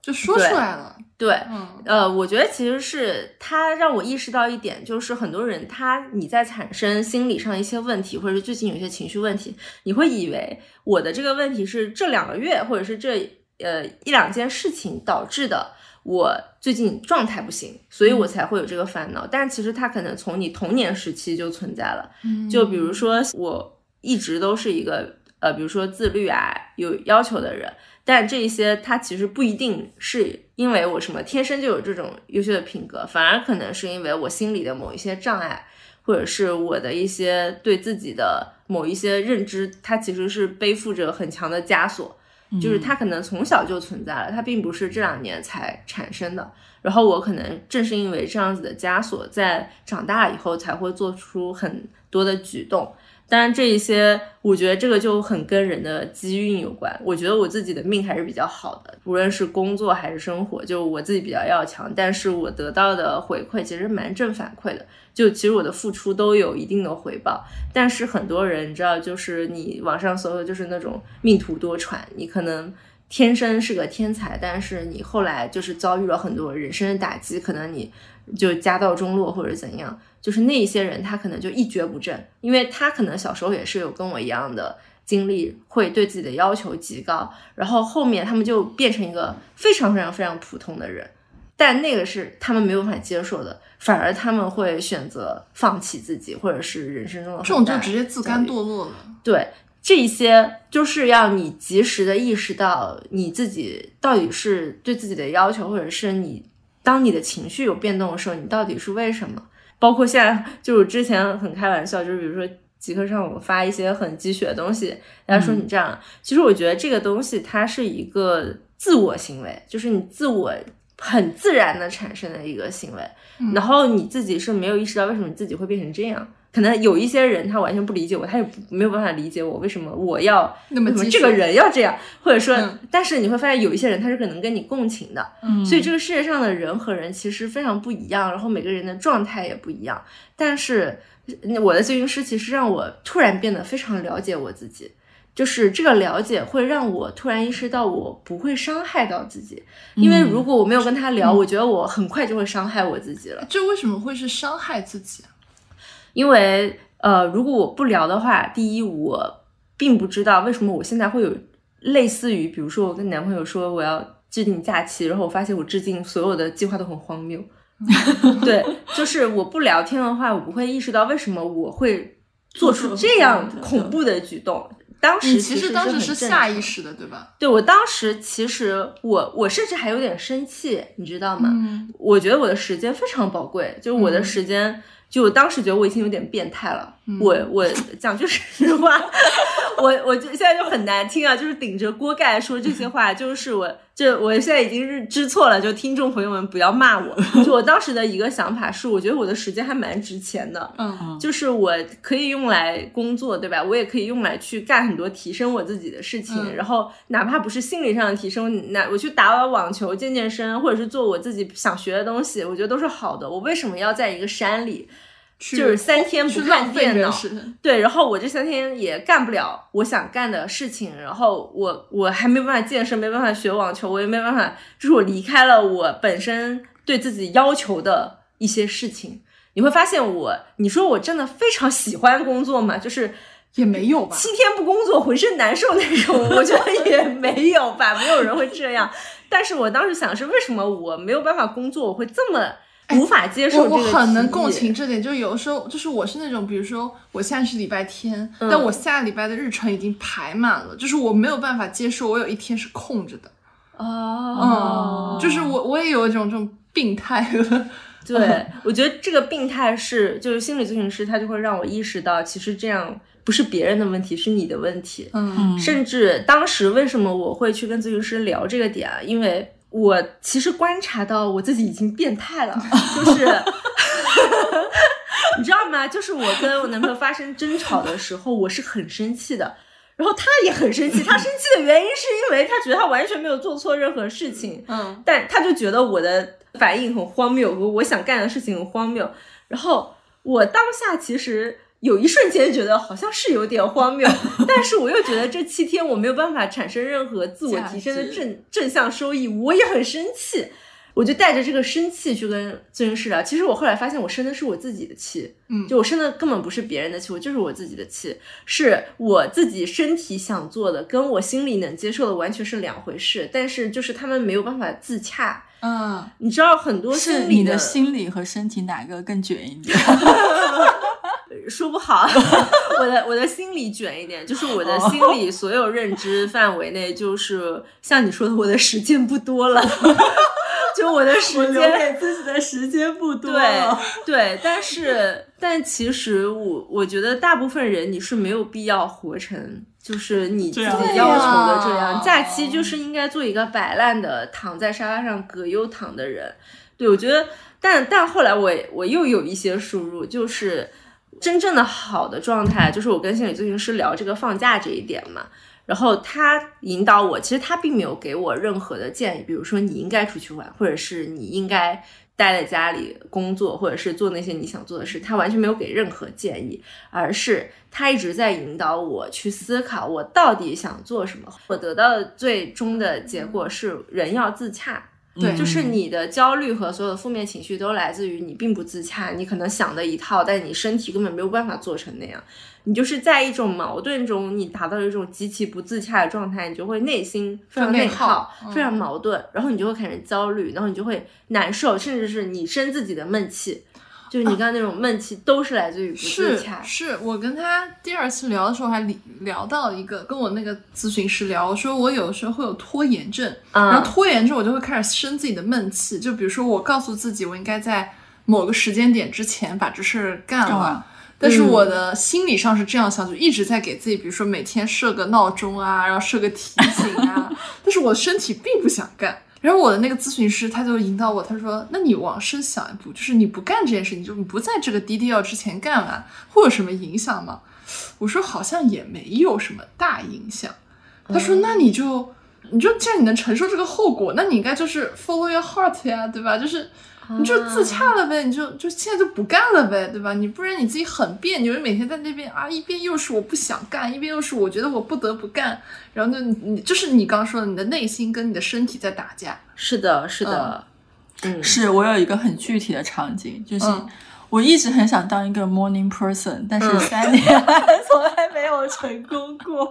就说出来了。
对，
嗯
呃，我觉得其实是他让我意识到一点，就是很多人他你在产生心理上一些问题，或者是最近有一些情绪问题，你会以为我的这个问题是这两个月或者是这呃一两件事情导致的。我最近状态不行，所以我才会有这个烦恼。但其实它可能从你童年时期就存在了。
嗯
就比如说，我一直都是一个呃，比如说自律啊、有要求的人，但这一些它其实不一定是因为我什么天生就有这种优秀的品格，反而可能是因为我心里的某一些障碍，或者是我的一些对自己的某一些认知，它其实是背负着很强的枷锁。就是它可能从小就存在了，它并不是这两年才产生的。然后我可能正是因为这样子的枷锁，在长大以后才会做出很多的举动。当然，这一些我觉得这个就很跟人的机运有关。我觉得我自己的命还是比较好的，无论是工作还是生活，就我自己比较要强，但是我得到的回馈其实蛮正反馈的。就其实我的付出都有一定的回报，但是很多人你知道，就是你网上所有就是那种命途多舛，你可能天生是个天才，但是你后来就是遭遇了很多人生的打击，可能你就家道中落或者怎样，就是那一些人他可能就一蹶不振，因为他可能小时候也是有跟我一样的经历，会对自己的要求极高，然后后面他们就变成一个非常非常非常普通的人。但那个是他们没有办法接受的，反而他们会选择放弃自己，或者是人生中的
这种就直接自甘堕落了。
对，这一些就是要你及时的意识到你自己到底是对自己的要求，或者是你当你的情绪有变动的时候，你到底是为什么？包括现在，就是之前很开玩笑，就是比如说极客上我发一些很鸡血的东西，大家说你这样，其实我觉得这个东西它是一个自我行为，就是你自我很自然的产生的一个行为，然后你自己是没有意识到为什么你自己会变成这样。可能有一些人他完全不理解我，他也没有办法理解我为什么我要
那么
这个人要这样，或者说，
嗯
但是你会发现有一些人他是可能跟你共情的，
嗯
所以这个世界上的人和人其实非常不一样，然后每个人的状态也不一样。但是呃我的咨询师其实让我突然变得非常了解我自己，就是这个了解会让我突然意识到我不会伤害到自己，因为如果我没有跟他聊，我觉得我很快就会伤害我自己了。
这为什么会是伤害自己啊？
因为呃，如果我不聊的话，第一，我并不知道为什么我现在会有类似于，比如说我跟男朋友说我要制定假期，然后我发现我制定所有的计划都很荒谬。对，就是我不聊天的话，我不会意识到为什么我会做出这样恐怖的举动。当时
其
实
实当时是下意识的，对吧？
对我当时其实我我甚至还有点生气，你知道吗？
嗯
我觉得我的时间非常宝贵，就是我的
嗯
时间，就我当时觉得我已经有点变态了。我我讲句实话，我我就现在就很难听啊，就是顶着锅盖说这些话，就是我这我现在已经是知错了，就听众朋友们不要骂我。就我当时的一个想法是，我觉得我的时间还蛮值钱的，
嗯
就是我可以用来工作，对吧？我也可以用来去干很多提升我自己的事情，
嗯
然后哪怕不是心理上的提升，那我去打打网球、健健身，或者是做我自己想学的东西，我觉得都是好的。我为什么要在一个山里，
去
就是三天不
去
看电脑？对，然后我这三天也干不了我想干的事情，然后我我还没办法健身，没办法学网球，我也没办法，就是我离开了我本身对自己要求的一些事情。你会发现我，你说我真的非常喜欢工作吗？就是
也没有吧？
七天不工作浑身难受那种，我觉得也 没有吧，没有人会这样。但是我当时想的是，为什么我没有办法工作，我会这么无法接受
我很能共情这点，就有的时候，就是我是那种，比如说我现在是礼拜天，
嗯
但我下礼拜的日程已经排满了，就是我没有办法接受我有一天是空着的。
哦
嗯，就是我我也有一种这种病态的，
对，我觉得这个病态是，就是心理咨询师他就会让我意识到，其实这样不是别人的问题，是你的问题。
嗯
甚至当时为什么我会去跟咨询师聊这个点啊？因为我其实观察到我自己已经变态了，就是 你知道吗？就是我跟我男朋友发生争吵的时候，我是很生气的，然后他也很生气。他生气的原因是因为他觉得他完全没有做错任何事情，
嗯，
但他就觉得我的反应很荒谬，我我想干的事情很荒谬。然后我当下其实。有一瞬间觉得好像是有点荒谬，但是我又觉得这七天我没有办法产生任何自我提升的正正向收益，我也很生气，我就带着这个生气去跟咨询师聊。其实我后来发现，我生的是我自己的气，
嗯，
就我生的根本不是别人的气，我就是我自己的气，是我自己身体想做的，跟我心里能接受的完全是两回事。但是就是他们没有办法自洽，
嗯，
你知道很多
是你的心理和身体哪个更卷一点？
说不好，我的我的心里卷一点，就是我的心里所有认知范围内，就是像你说的，我的时间不多了，就我的时间
留给自己的时间不多。
对对，但是但其实我我觉得大部分人你是没有必要活成就是你自己要求的这样，假期就是应该做一个摆烂的躺在沙发上葛优躺的人。对我觉得，但但后来我我又有一些输入，就是。真正的好的状态，就是我跟心理咨询师聊这个放假这一点嘛，然后他引导我，其实他并没有给我任何的建议，比如说你应该出去玩，或者是你应该待在家里工作，或者是做那些你想做的事，他完全没有给任何建议，而是他一直在引导我去思考我到底想做什么。我得到的最终的结果是，人要自洽。
对，
就是你的焦虑和所有的负面情绪都来自于你并不自洽，你可能想的一套，但你身体根本没有办法做成那样。你就是在一种矛盾中，你达到一种极其不自洽的状态，你就会内心非常内耗，非常矛盾，然后你就会开始焦虑，然后你就会难受，甚至是你生自己的闷气。就是你刚刚那种闷气，都是来自于不自洽。
是我跟他第二次聊的时候，还聊到一个，跟我那个咨询师聊，我说我有的时候会有拖延症，然后拖延症我就会开始生自己的闷气。就比如说我告诉自己我应该在某个时间点之前把这事儿干了，但是我的心理上是这样想，就一直在给自己，比如说每天设个闹钟啊，然后设个提醒啊，但是我身体并不想干。然后我的那个咨询师他就引导我，他说：“那你往深想一步，就是你不干这件事，你就你不在这个 DDL 之前干完，会有什么影响吗？”我说：“好像也没有什么大影响。”他说：“那你就你就既然你能承受这个后果，那你应该就是 follow your heart 呀，对吧？就是。”你就自洽了呗，你就就现在就不干了呗，对吧？你不然你自己很别扭，你每天在那边啊，一边又是我不想干，一边又是我觉得我不得不干，然后呢，你就是你刚说的，你的内心跟你的身体在打架。
是的，是的，嗯，
是我有一个很具体的场景，就是。我一直很想当一个 morning person，但是三年来 从来没有成功过。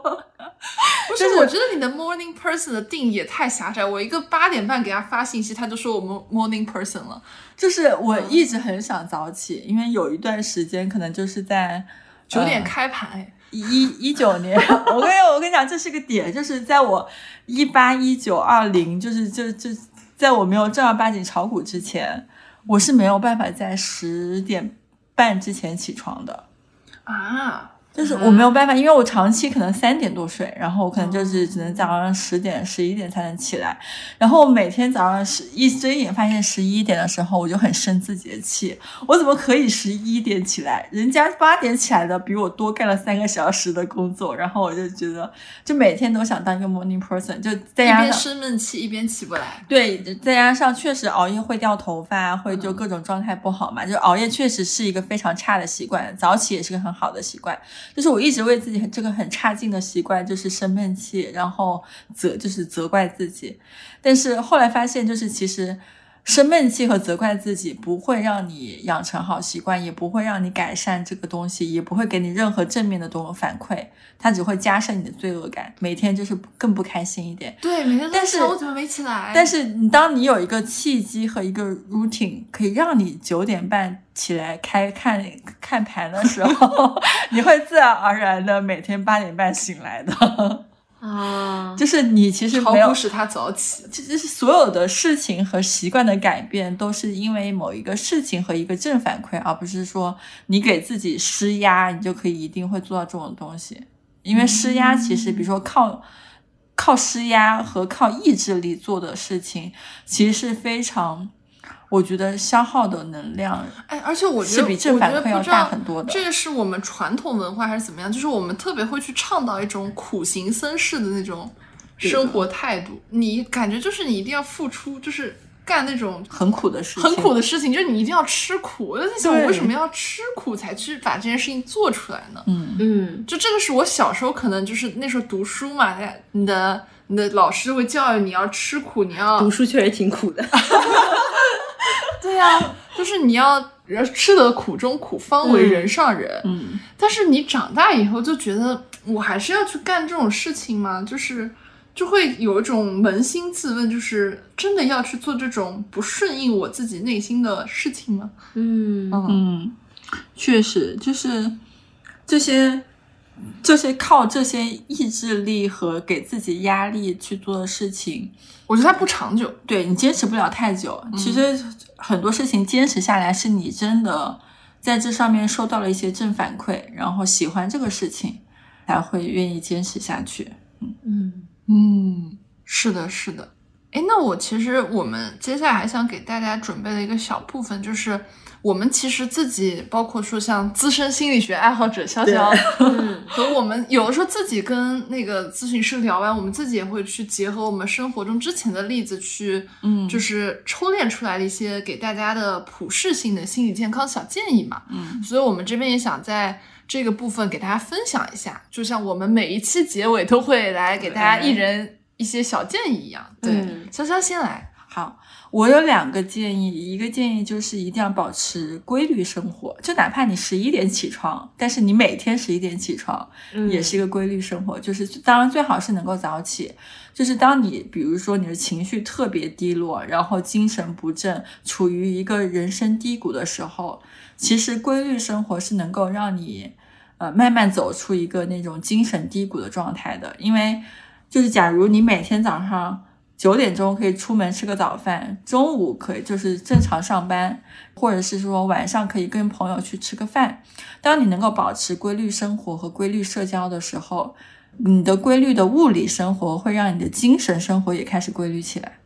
不是，我觉得你的 morning person 的定义也太狭窄。我一个八点半给他发信息，他就说我们 morning person 了。
就是我一直很想早起，因为有一段时间可能就是在
九点开盘，
一一九年。我跟我跟你讲，这是个点，就是在我一八一九二零，就是就就在我没有正儿八经炒股之前。我是没有办法在十点半之前起床的
啊。
就是我没有办法，因为我长期可能三点多睡，然后我可能就是只能早上十点、十一点才能起来，然后每天早上十一睁眼发现十一点的时候，我就很生自己的气，我怎么可以十一点起来？人家八点起来的比我多干了三个小时的工作，然后我就觉得，就每天都想当一个 morning person，就再加上
一边生闷气一边起不来，
对，再加上确实熬夜会掉头发，会就各种状态不好嘛，就熬夜确实是一个非常差的习惯，早起也是个很好的习惯。就是我一直为自己这个很差劲的习惯，就是生闷气，然后责就是责怪自己。但是后来发现，就是其实生闷气和责怪自己不会让你养成好习惯，也不会让你改善这个东西，也不会给你任何正面的东反馈，它只会加深你的罪恶感，每天就是更不开心一点。
对，每天
但是
我怎么没起来？
但是你当你有一个契机和一个 routine，可以让你九点半。起来开看看盘的时候，你会自然而然的每天八点半醒来的
啊，
就是你其实没有
使他早起，
其实是所有的事情和习惯的改变都是因为某一个事情和一个正反馈，而不是说你给自己施压，你就可以一定会做到这种东西。因为施压其实，比如说靠。靠施压和靠意志力做的事情，其实是非常，我觉得消耗的能量
哎，而且我觉
是
得
比正反
我觉得
馈要大
不知道
很多的。
这个是我们传统文化还是怎么样？就是我们特别会去倡导一种苦行僧式的那种生活态度。你感觉就是你一定要付出，就是干那种
很苦的事情，
很苦的事情，就是你一定要吃苦。我就在想，
对
我为什么要吃苦才去把这件事情做出来呢？
嗯，
嗯，
就这个是我小时候可能就是那时候读书嘛，你的你的老师会教育你要吃苦，你要
读书确实挺苦的。
对呀、就是你要吃得苦中苦，方为人上人。
嗯，
但是你长大以后就觉得，我还是要去干这种事情吗？就是就会有一种扪心自问，就是真的要去做这种不顺应我自己内心的事情吗？
嗯
嗯，确实就是这些这些靠这些意志力和给自己压力去做的事情，
我觉得它不长久。
对你坚持不了太久。其实很多事情坚持下来，是你真的在这上面受到了一些正反馈，然后喜欢这个事情，才会愿意坚持下去。
嗯
嗯，是的，是的。哎，那我其实我们接下来还想给大家准备的一个小部分，就是我们其实自己，包括说像资深心理学爱好者潇潇，
嗯
和我们有的时候自己跟那个咨询师聊完，我们自己也会去结合我们生活中之前的例子去，
嗯
就是抽炼出来的一些给大家的普适性的心理健康小建议嘛。
嗯，
所以我们这边也想在这个部分给大家分享一下，就像我们每一期结尾都会来给大家一人一些小建议一样。对，
嗯
潇潇先来。
好，我有两个建议，一个建议就是一定要保持规律生活，就哪怕你十一点起床，但是你每天十一点起床，
嗯
也是一个规律生活。就是当然最好是能够早起，就是当你比如说你的情绪特别低落，然后精神不振，处于一个人生低谷的时候，其实规律生活是能够让你呃慢慢走出一个那种精神低谷的状态的，因为就是假如你每天早上。九点钟可以出门吃个早饭，中午可以就是正常上班，或者是说晚上可以跟朋友去吃个饭。当你能够保持规律生活和规律社交的时候，你的规律的物理生活会让你的精神生活也开始规律起来。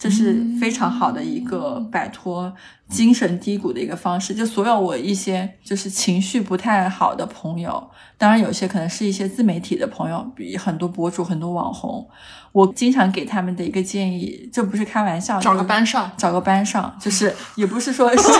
这是非常好的一个摆脱精神低谷的一个方式。就所有我一些就是情绪不太好的朋友，当然有些可能是一些自媒体的朋友，比很多博主、很多网红，我经常给他们的一个建议，这不是开玩笑，
找个班上，
找个班上，就是也不是说是，就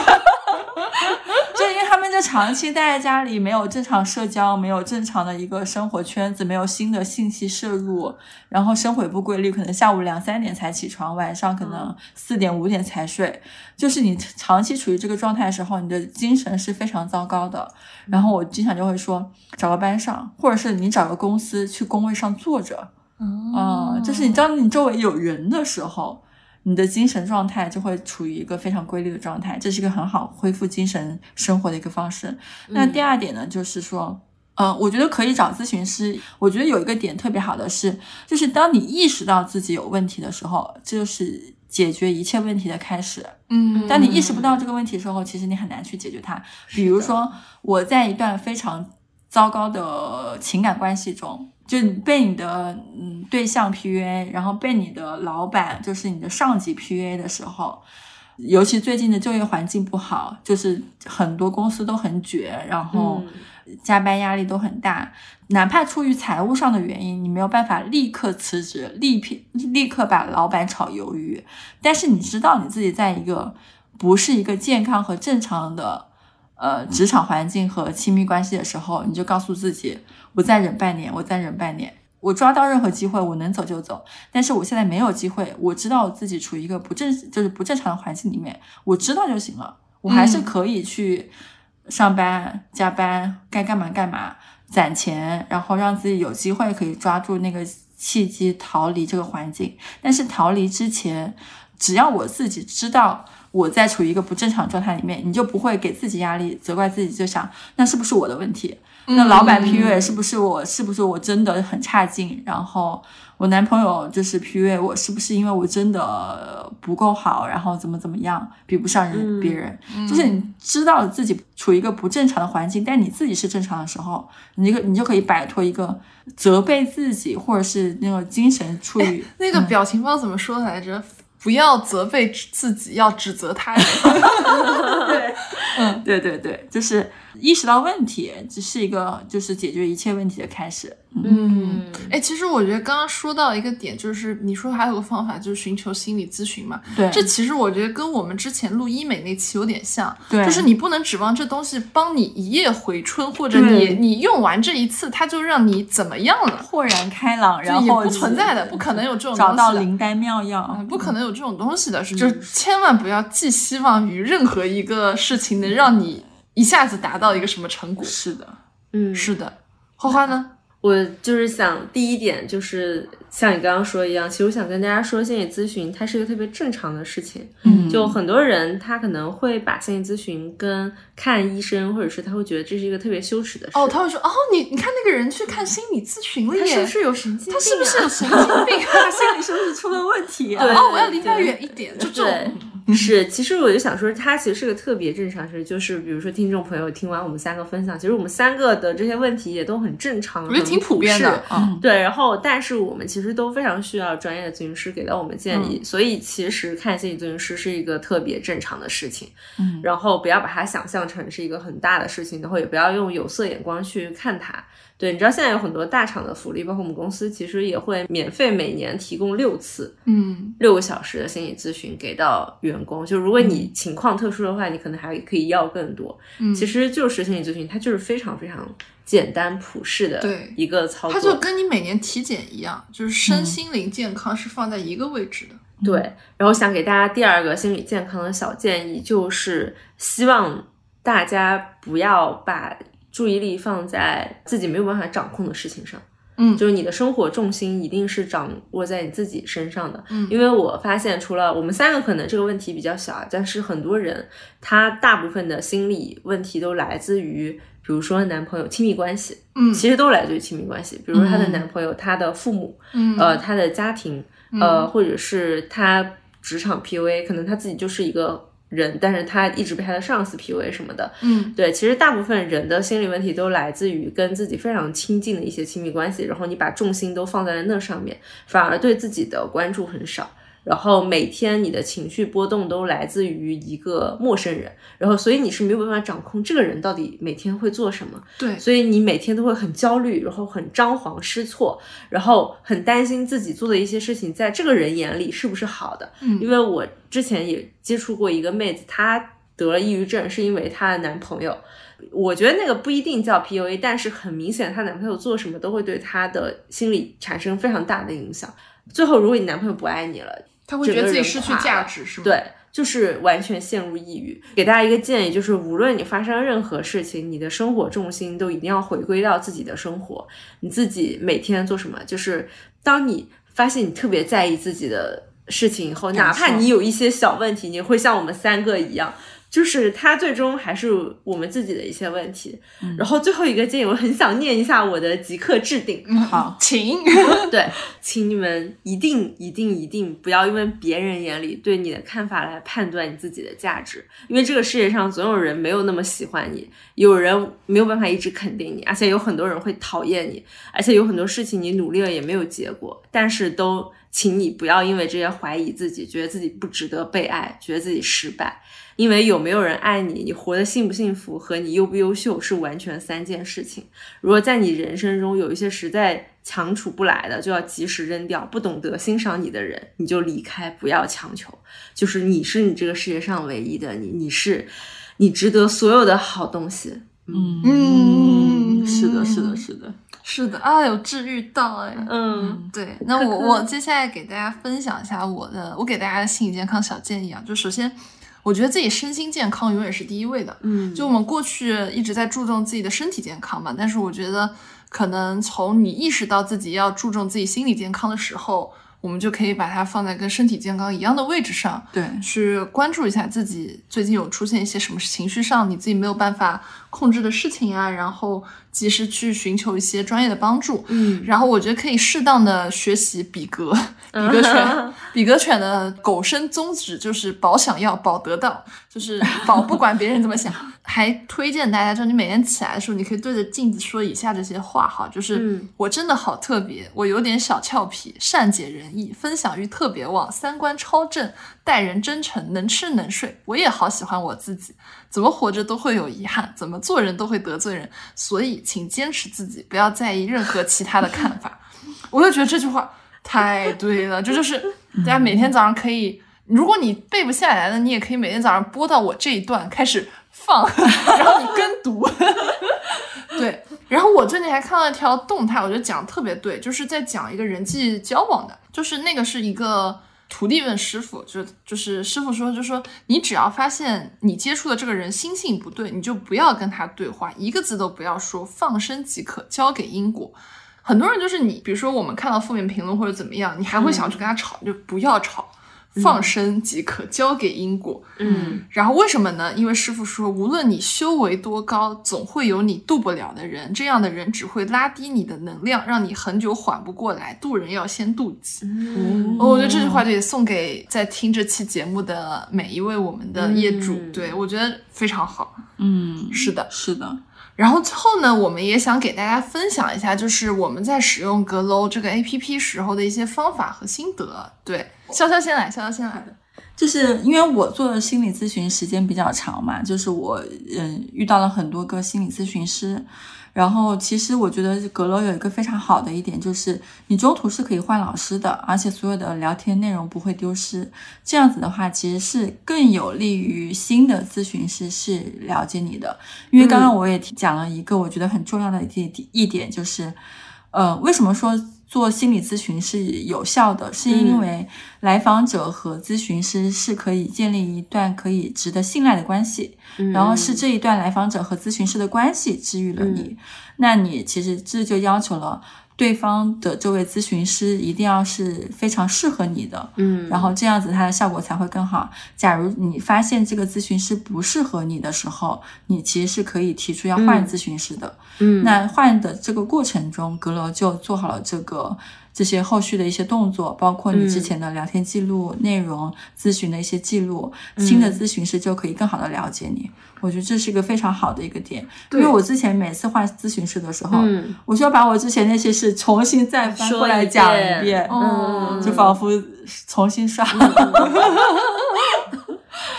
长期待在家里，没有正常社交，没有正常的一个生活圈子，没有新的信息摄入，然后生活也不规律，可能下午两三点才起床，晚上可能四点五点才睡，就是你长期处于这个状态的时候，你的精神是非常糟糕的。然后我经常就会说，找个班上，或者是你找个公司去工位上坐着，
哦。
啊、就是你当你周围有人的时候，你的精神状态就会处于一个非常规律的状态，这是一个很好恢复精神生活的一个方式。那第二点呢，就是说。呃，我觉得可以找咨询师。我觉得有一个点特别好的是，就是当你意识到自己有问题的时候，这就是解决一切问题的开始。
嗯，
当你意识不到这个问题的时候，其实你很难去解决它。比如说，我在一段非常糟糕的情感关系中，就你被你的嗯对象 PUA，然后被你的老板，就是你的上级 PUA 的时候，尤其最近的就业环境不好，就是很多公司都很卷，然后加班压力都很大。哪怕出于财务上的原因，你没有办法立刻辞职，立刻立刻把老板炒鱿鱼，但是你知道你自己在一个不是一个健康和正常的呃职场环境和亲密关系的时候，你就告诉自己，我再忍半年，我再忍半年。我抓到任何机会，我能走就走。但是我现在没有机会，我知道我自己处于一个不正就是不正常的环境里面，我知道就行了。我还是
嗯
可以去上班、加班，该干嘛干嘛，攒钱，然后让自己有机会可以抓住那个契机逃离这个环境。但是逃离之前，只要我自己知道我在处于一个不正常状态里面，你就不会给自己压力，责怪自己，就想那是不是我的问题？那老板 PUA 是不是我？是不是我真的很差劲？然后我男朋友就是 PUA 我，是不是因为我真的不够好？然后怎么怎么样，比不上人别人？就是你知道自己处于一个不正常的环境，但你自己是正常的时候，你就你就可以摆脱一个责备自己，或者是那种精神处于
那个表情包怎么说来着？不要责备自己，要指责他人。
对，嗯，对对对，就是意识到问题，只是一个就是解决一切问题的开始。
嗯，哎，其实我觉得刚刚说到一个点，就是你说还有个方法，就是寻求心理咨询嘛。
对，
这其实我觉得跟我们之前录医美那期有点像。
对，
就是你不能指望这东西帮你一夜回春，或者你你用完这一次，它就让你怎么样了，
豁然开朗，然后
不存在的，不可能有这种
找到灵丹妙药，
不可能有这种东西的，是就千万不要寄希望于任何一个事情能让你一下子达到一个什么成果。
是的，
嗯，
是的，花花呢？
我就是想，第一点就是像你刚刚说一样，其实我想跟大家说，心理咨询它是一个特别正常的事情。
嗯，
就很多人他可能会把心理咨询跟看医生，或者是他会觉得这是一个特别羞耻的事。
哦，他会说，哦，你你看那个人去看心理咨询了，
他是不是有神经病？
他是不是有神经病？
他心理是不是出了问题？
对，
哦，我要离他远一点。就这
种。是，其实我就想说，它其实是个特别正常事，就是比如说听众朋友听完我们三个分享，其实我们三个的这些问题也都很正常，
我觉得挺普遍的。
对，然后但是我们其实都非常需要专业的咨询师给到我们建议，所以其实看心理咨询师是一个特别正常的事情。
嗯，
然后不要把它想象成是一个很大的事情，然后也不要用有色眼光去看它。对，你知道现在有很多大厂的福利，包括我们公司，其实也会免费每年提供六次，
嗯，
六个小时的心理咨询给到员工。就如果你情况特殊的话，你可能还可以要更多。
嗯，
其实就是心理咨询，它就是非常非常简单普适的一个操作。
它就跟你每年体检一样，就是身心灵健康是放在一个位置的。
对，然后想给大家第二个心理健康的小建议，就是希望大家不要把。注意力放在自己没有办法掌控的事情上，
嗯，
就是你的生活重心一定是掌握在你自己身上的，
嗯，
因为我发现除了我们三个可能这个问题比较小，但是很多人他大部分的心理问题都来自于，比如说男朋友亲密关系，
嗯，
其实都来自于亲密关系，比如说她的男朋友、她的父母，
嗯，
呃，她的家庭，呃，或者是她职场 PUA，可能她自己就是一个。人，但是他一直被他的上司 PUA 什么的，
嗯，
对，其实大部分人的心理问题都来自于跟自己非常亲近的一些亲密关系，然后你把重心都放在了那上面，反而对自己的关注很少。然后每天你的情绪波动都来自于一个陌生人，然后所以你是没有办法掌控这个人到底每天会做什么。
对，
所以你每天都会很焦虑，然后很张皇失措，然后很担心自己做的一些事情在这个人眼里是不是好的。
嗯，
因为我之前也接触过一个妹子，她得了抑郁症是因为她的男朋友。我觉得那个不一定叫 PUA，但是很明显她男朋友做什么都会对她的心理产生非常大的影响。最后，如果你男朋友不爱你了。
他会觉得自己失去价值，是吗？
对，就是完全陷入抑郁。给大家一个建议，就是无论你发生任何事情，你的生活重心都一定要回归到自己的生活。你自己每天做什么？就是当你发现你特别在意自己的事情以后，哪怕你有一些小问题，你会像我们三个一样。就是他最终还是我们自己的一些问题，然后最后一个建议，我很想念一下我的即刻置顶。
好，
请。
对，请你们一定一定一定不要因为别人眼里对你的看法来判断你自己的价值，因为这个世界上总有人没有那么喜欢你，有人没有办法一直肯定你，而且有很多人会讨厌你，而且有很多事情你努力了也没有结果，但是都请你不要因为这些怀疑自己，觉得自己不值得被爱，觉得自己失败。因为有没有人爱你，你活得幸不幸福和你优不优秀是完全三件事情。如果在你人生中有一些实在强处不来的，就要及时扔掉；不懂得欣赏你的人，你就离开，不要强求。就是你是你这个世界上唯一的你，你是你值得所有的好东西。
嗯嗯，是的，是的，是的，
是的啊，有治愈到哎。
嗯，
对。那我我接下来给大家分享一下我的，我给大家的心理健康小建议啊，就首先。我觉得自己身心健康永远是第一位的。
嗯，
就我们过去一直在注重自己的身体健康嘛，但是我觉得可能从你意识到自己要注重自己心理健康的时候，我们就可以把它放在跟身体健康一样的位置上，
对，
去关注一下自己最近有出现一些什么情绪上你自己没有办法控制的事情啊，然后及时去寻求一些专业的帮助。
嗯，
然后我觉得可以适当的学习比格，比格犬，比格犬的狗生宗旨就是保想要，保得到，就是保不管别人怎么想。还推荐大家，就是你每天起来的时候，你可以对着镜子说以下这些话哈，就是、
嗯
我真的好特别，我有点小俏皮，善解人意，分享欲特别旺，三观超正，待人真诚，能吃能睡。我也好喜欢我自己，怎么活着都会有遗憾，怎么做人都会得罪人，所以请坚持自己，不要在意任何其他的看法。我就觉得这句话太对了，这就是大家每天早上可以，如果你背不下来的，你也可以每天早上播到我这一段开始放，然后你跟读。对，然后我最近还看到一条动态，我觉得讲得特别对，就是在讲一个人际交往的，就是那个是一个徒弟问师傅，就就是师傅说，就说你只要发现你接触的这个人心性不对，你就不要跟他对话，一个字都不要说，放生即可，交给因果。很多人就是你，比如说我们看到负面评论或者怎么样，你还会想去跟他吵，就不要吵，放生即可，交给因果。
嗯
然后为什么呢？因为师傅说，无论你修为多高，总会有你渡不了的人，这样的人只会拉低你的能量，让你很久缓不过来。渡人要先渡己。我觉得这句话就也送给在听这期节目的每一位我们的业主，
嗯
对我觉得非常好。
嗯，
是的，
是的，
然后最后呢，我们也想给大家分享一下，就是我们在使用阁楼这个 APP 时候的一些方法和心得。对，潇潇先来，潇潇先来。
就是因为我做的心理咨询时间比较长嘛，就是我嗯遇到了很多个心理咨询师，然后其实我觉得阁楼有一个非常好的一点，就是你中途是可以换老师的，而且所有的聊天内容不会丢失。这样子的话，其实是更有利于新的咨询师是了解你的。因为刚刚我也讲了一个我觉得很重要的一点一点，就是呃，为什么说做心理咨询是有效的？是因为来访者和咨询师是可以建立一段可以值得信赖的关系，然后是这一段来访者和咨询师的关系治愈了你。那你其实这就要求了对方的这位咨询师一定要是非常适合你的，
嗯，
然后这样子它的效果才会更好。假如你发现这个咨询师不适合你的时候，你其实是可以提出要换咨询师的。
嗯
那换的这个过程中，阁楼就做好了这个这些后续的一些动作，包括你之前的聊天记录、内容、咨询的一些记录，新的咨询师就可以更好的了解你。我觉得这是一个非常好的一个点，因为我之前每次换咨询师的时候，
嗯
我需要把我之前那些事重新再翻过来讲一遍，
嗯
就仿佛重新刷。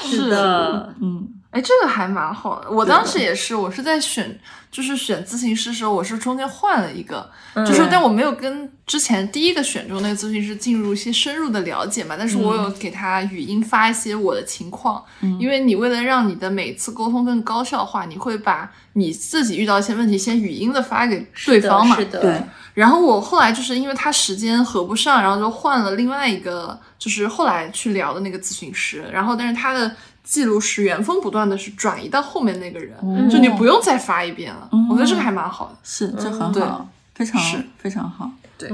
是的，
嗯
哎，这个还蛮好的。我当时也是，我是在选，就是选咨询师的时候，我是中间换了一个，就是但我没有跟之前第一个选中那个咨询师进入一些深入的了解嘛，但是我有给他语音发一些我的情况，因为你为了让你的每次沟通更高效化，你会把你自己遇到一些问题先语音的发给对方嘛，
是的，
对，
然后我后来就是因为他时间合不上，然后就换了另外一个，就是后来去聊的那个咨询师。然后但是他的记录是原封不断的是转移到后面那个人，就你不用再发一遍了。我觉得这个还蛮好的。
是这很
对
好，非常
是
非常好。
对，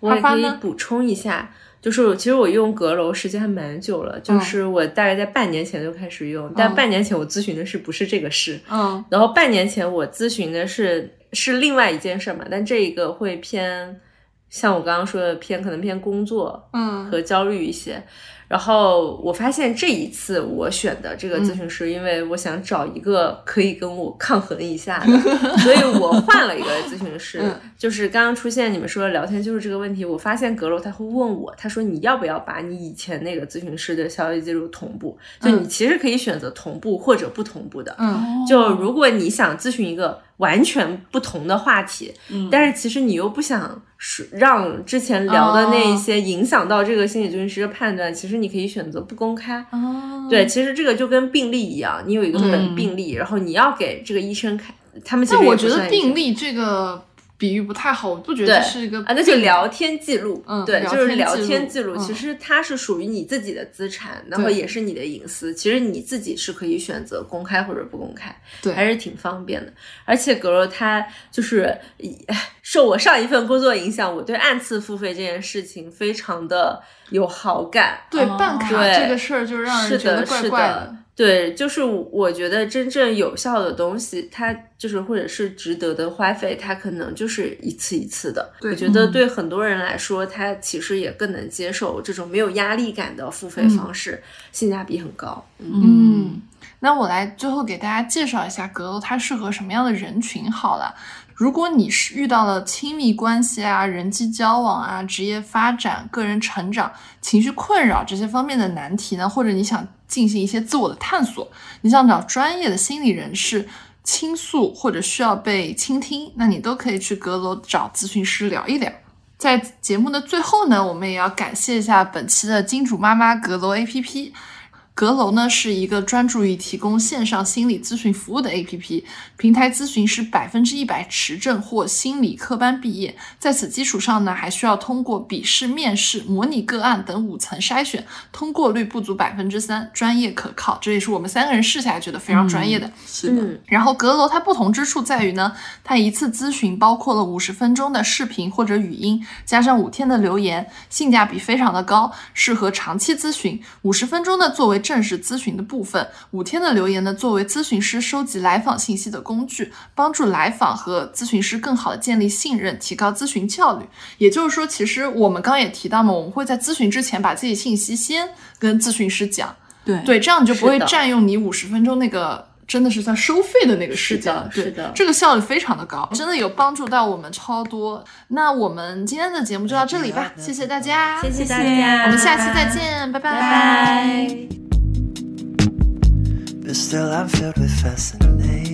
我也可以补充一下，就是其实我用阁楼时间还蛮久了，就是我大概在半年前就开始用，但半年前我咨询的是不是这个事，
嗯
然后半年前我咨询的是是另外一件事嘛，但这一个会偏像我刚刚说的偏可能偏工作
嗯
和焦虑一些。然后我发现这一次我选的这个咨询师，因为我想找一个可以跟我抗衡一下的，所以我换了一个咨询师。
嗯
就是刚刚出现你们说的聊天就是这个问题，我发现阁楼他会问我，他说你要不要把你以前那个咨询师的消息记录同步？就你其实可以选择同步或者不同步的。
嗯
就如果你想咨询一个完全不同的话题，
嗯
但是其实你又不想是让之前聊的那一些影响到这个心理咨询师的判断，其实你可以选择不公开。
哦
对，其实这个就跟病历一样，你有一个本
嗯
病例，然后你要给这个医生看，他们其实
但我觉得病历这个。比喻不太好，我不觉得
对
是一个
啊，那就聊天记录，对，
嗯对
就是聊
天记录
其实它是属于你自己的资产，然后也是你的隐私。其实你自己是可以选择公开或者不公开，
对
还是挺方便的。而且格罗他就是以 受我上一份工作影响，我对按次付费这件事情非常的有好感。
对
哦
办卡这个事儿就让
是
人觉得
的，是
怪怪
的，对，就是我觉得真正有效的东西，它就是或者是值得的花费，它可能就是一次一次的。我觉得
嗯
对很多人来说，他其实也更能接受这种没有压力感的付费
嗯
方式，性价比很高。嗯，
嗯，那我来最后给大家介绍一下阁楼它适合什么样的人群好了。如果你是遇到了亲密关系啊、人际交往啊、职业发展、个人成长、情绪困扰这些方面的难题呢，或者你想进行一些自我的探索，你想找专业的心理人士倾诉，或者需要被倾听，那你都可以去阁楼找咨询师聊一聊。在节目的最后呢，我们也要感谢一下本期的金主妈妈阁楼 APP。阁楼呢是一个专注于提供线上心理咨询服务的 APP，平台咨询师百分之一百持证或心理科班毕业，在此基础上呢，还需要通过笔试、面试、模拟个案等五层筛选，通过率不足百分之三，专业可靠。这也是我们三个人试下来觉得非常专业的。
是的，
嗯
然后阁楼它不同之处在于呢，它一次咨询包括了五十分钟的视频或者语音，加上五天的留言，性价比非常的高，适合长期咨询。五十分钟呢作为正式咨询的部分，五天的留言呢作为咨询师收集来访信息的工具，帮助来访和咨询师更好的建立信任，提高咨询效率。也就是说，其实我们刚刚也提到嘛，我们会在咨询之前把自己信息先跟咨询师讲。
对
对，这样你就不会占用你五十分钟那个真的是在收费的那个时间。对
是的是的
这个效率非常的高，真的有帮助到我们超多。那我们今天的节目就到这里吧，谢谢大家，
谢谢大家，
我们下期再见，拜拜
拜拜。
But still, I'm filled with fascination.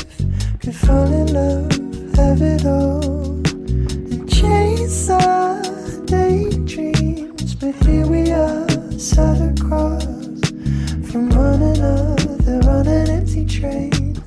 could fall in love, have it all, and chase our daydreams. But here we are, sat across from one another on an empty train.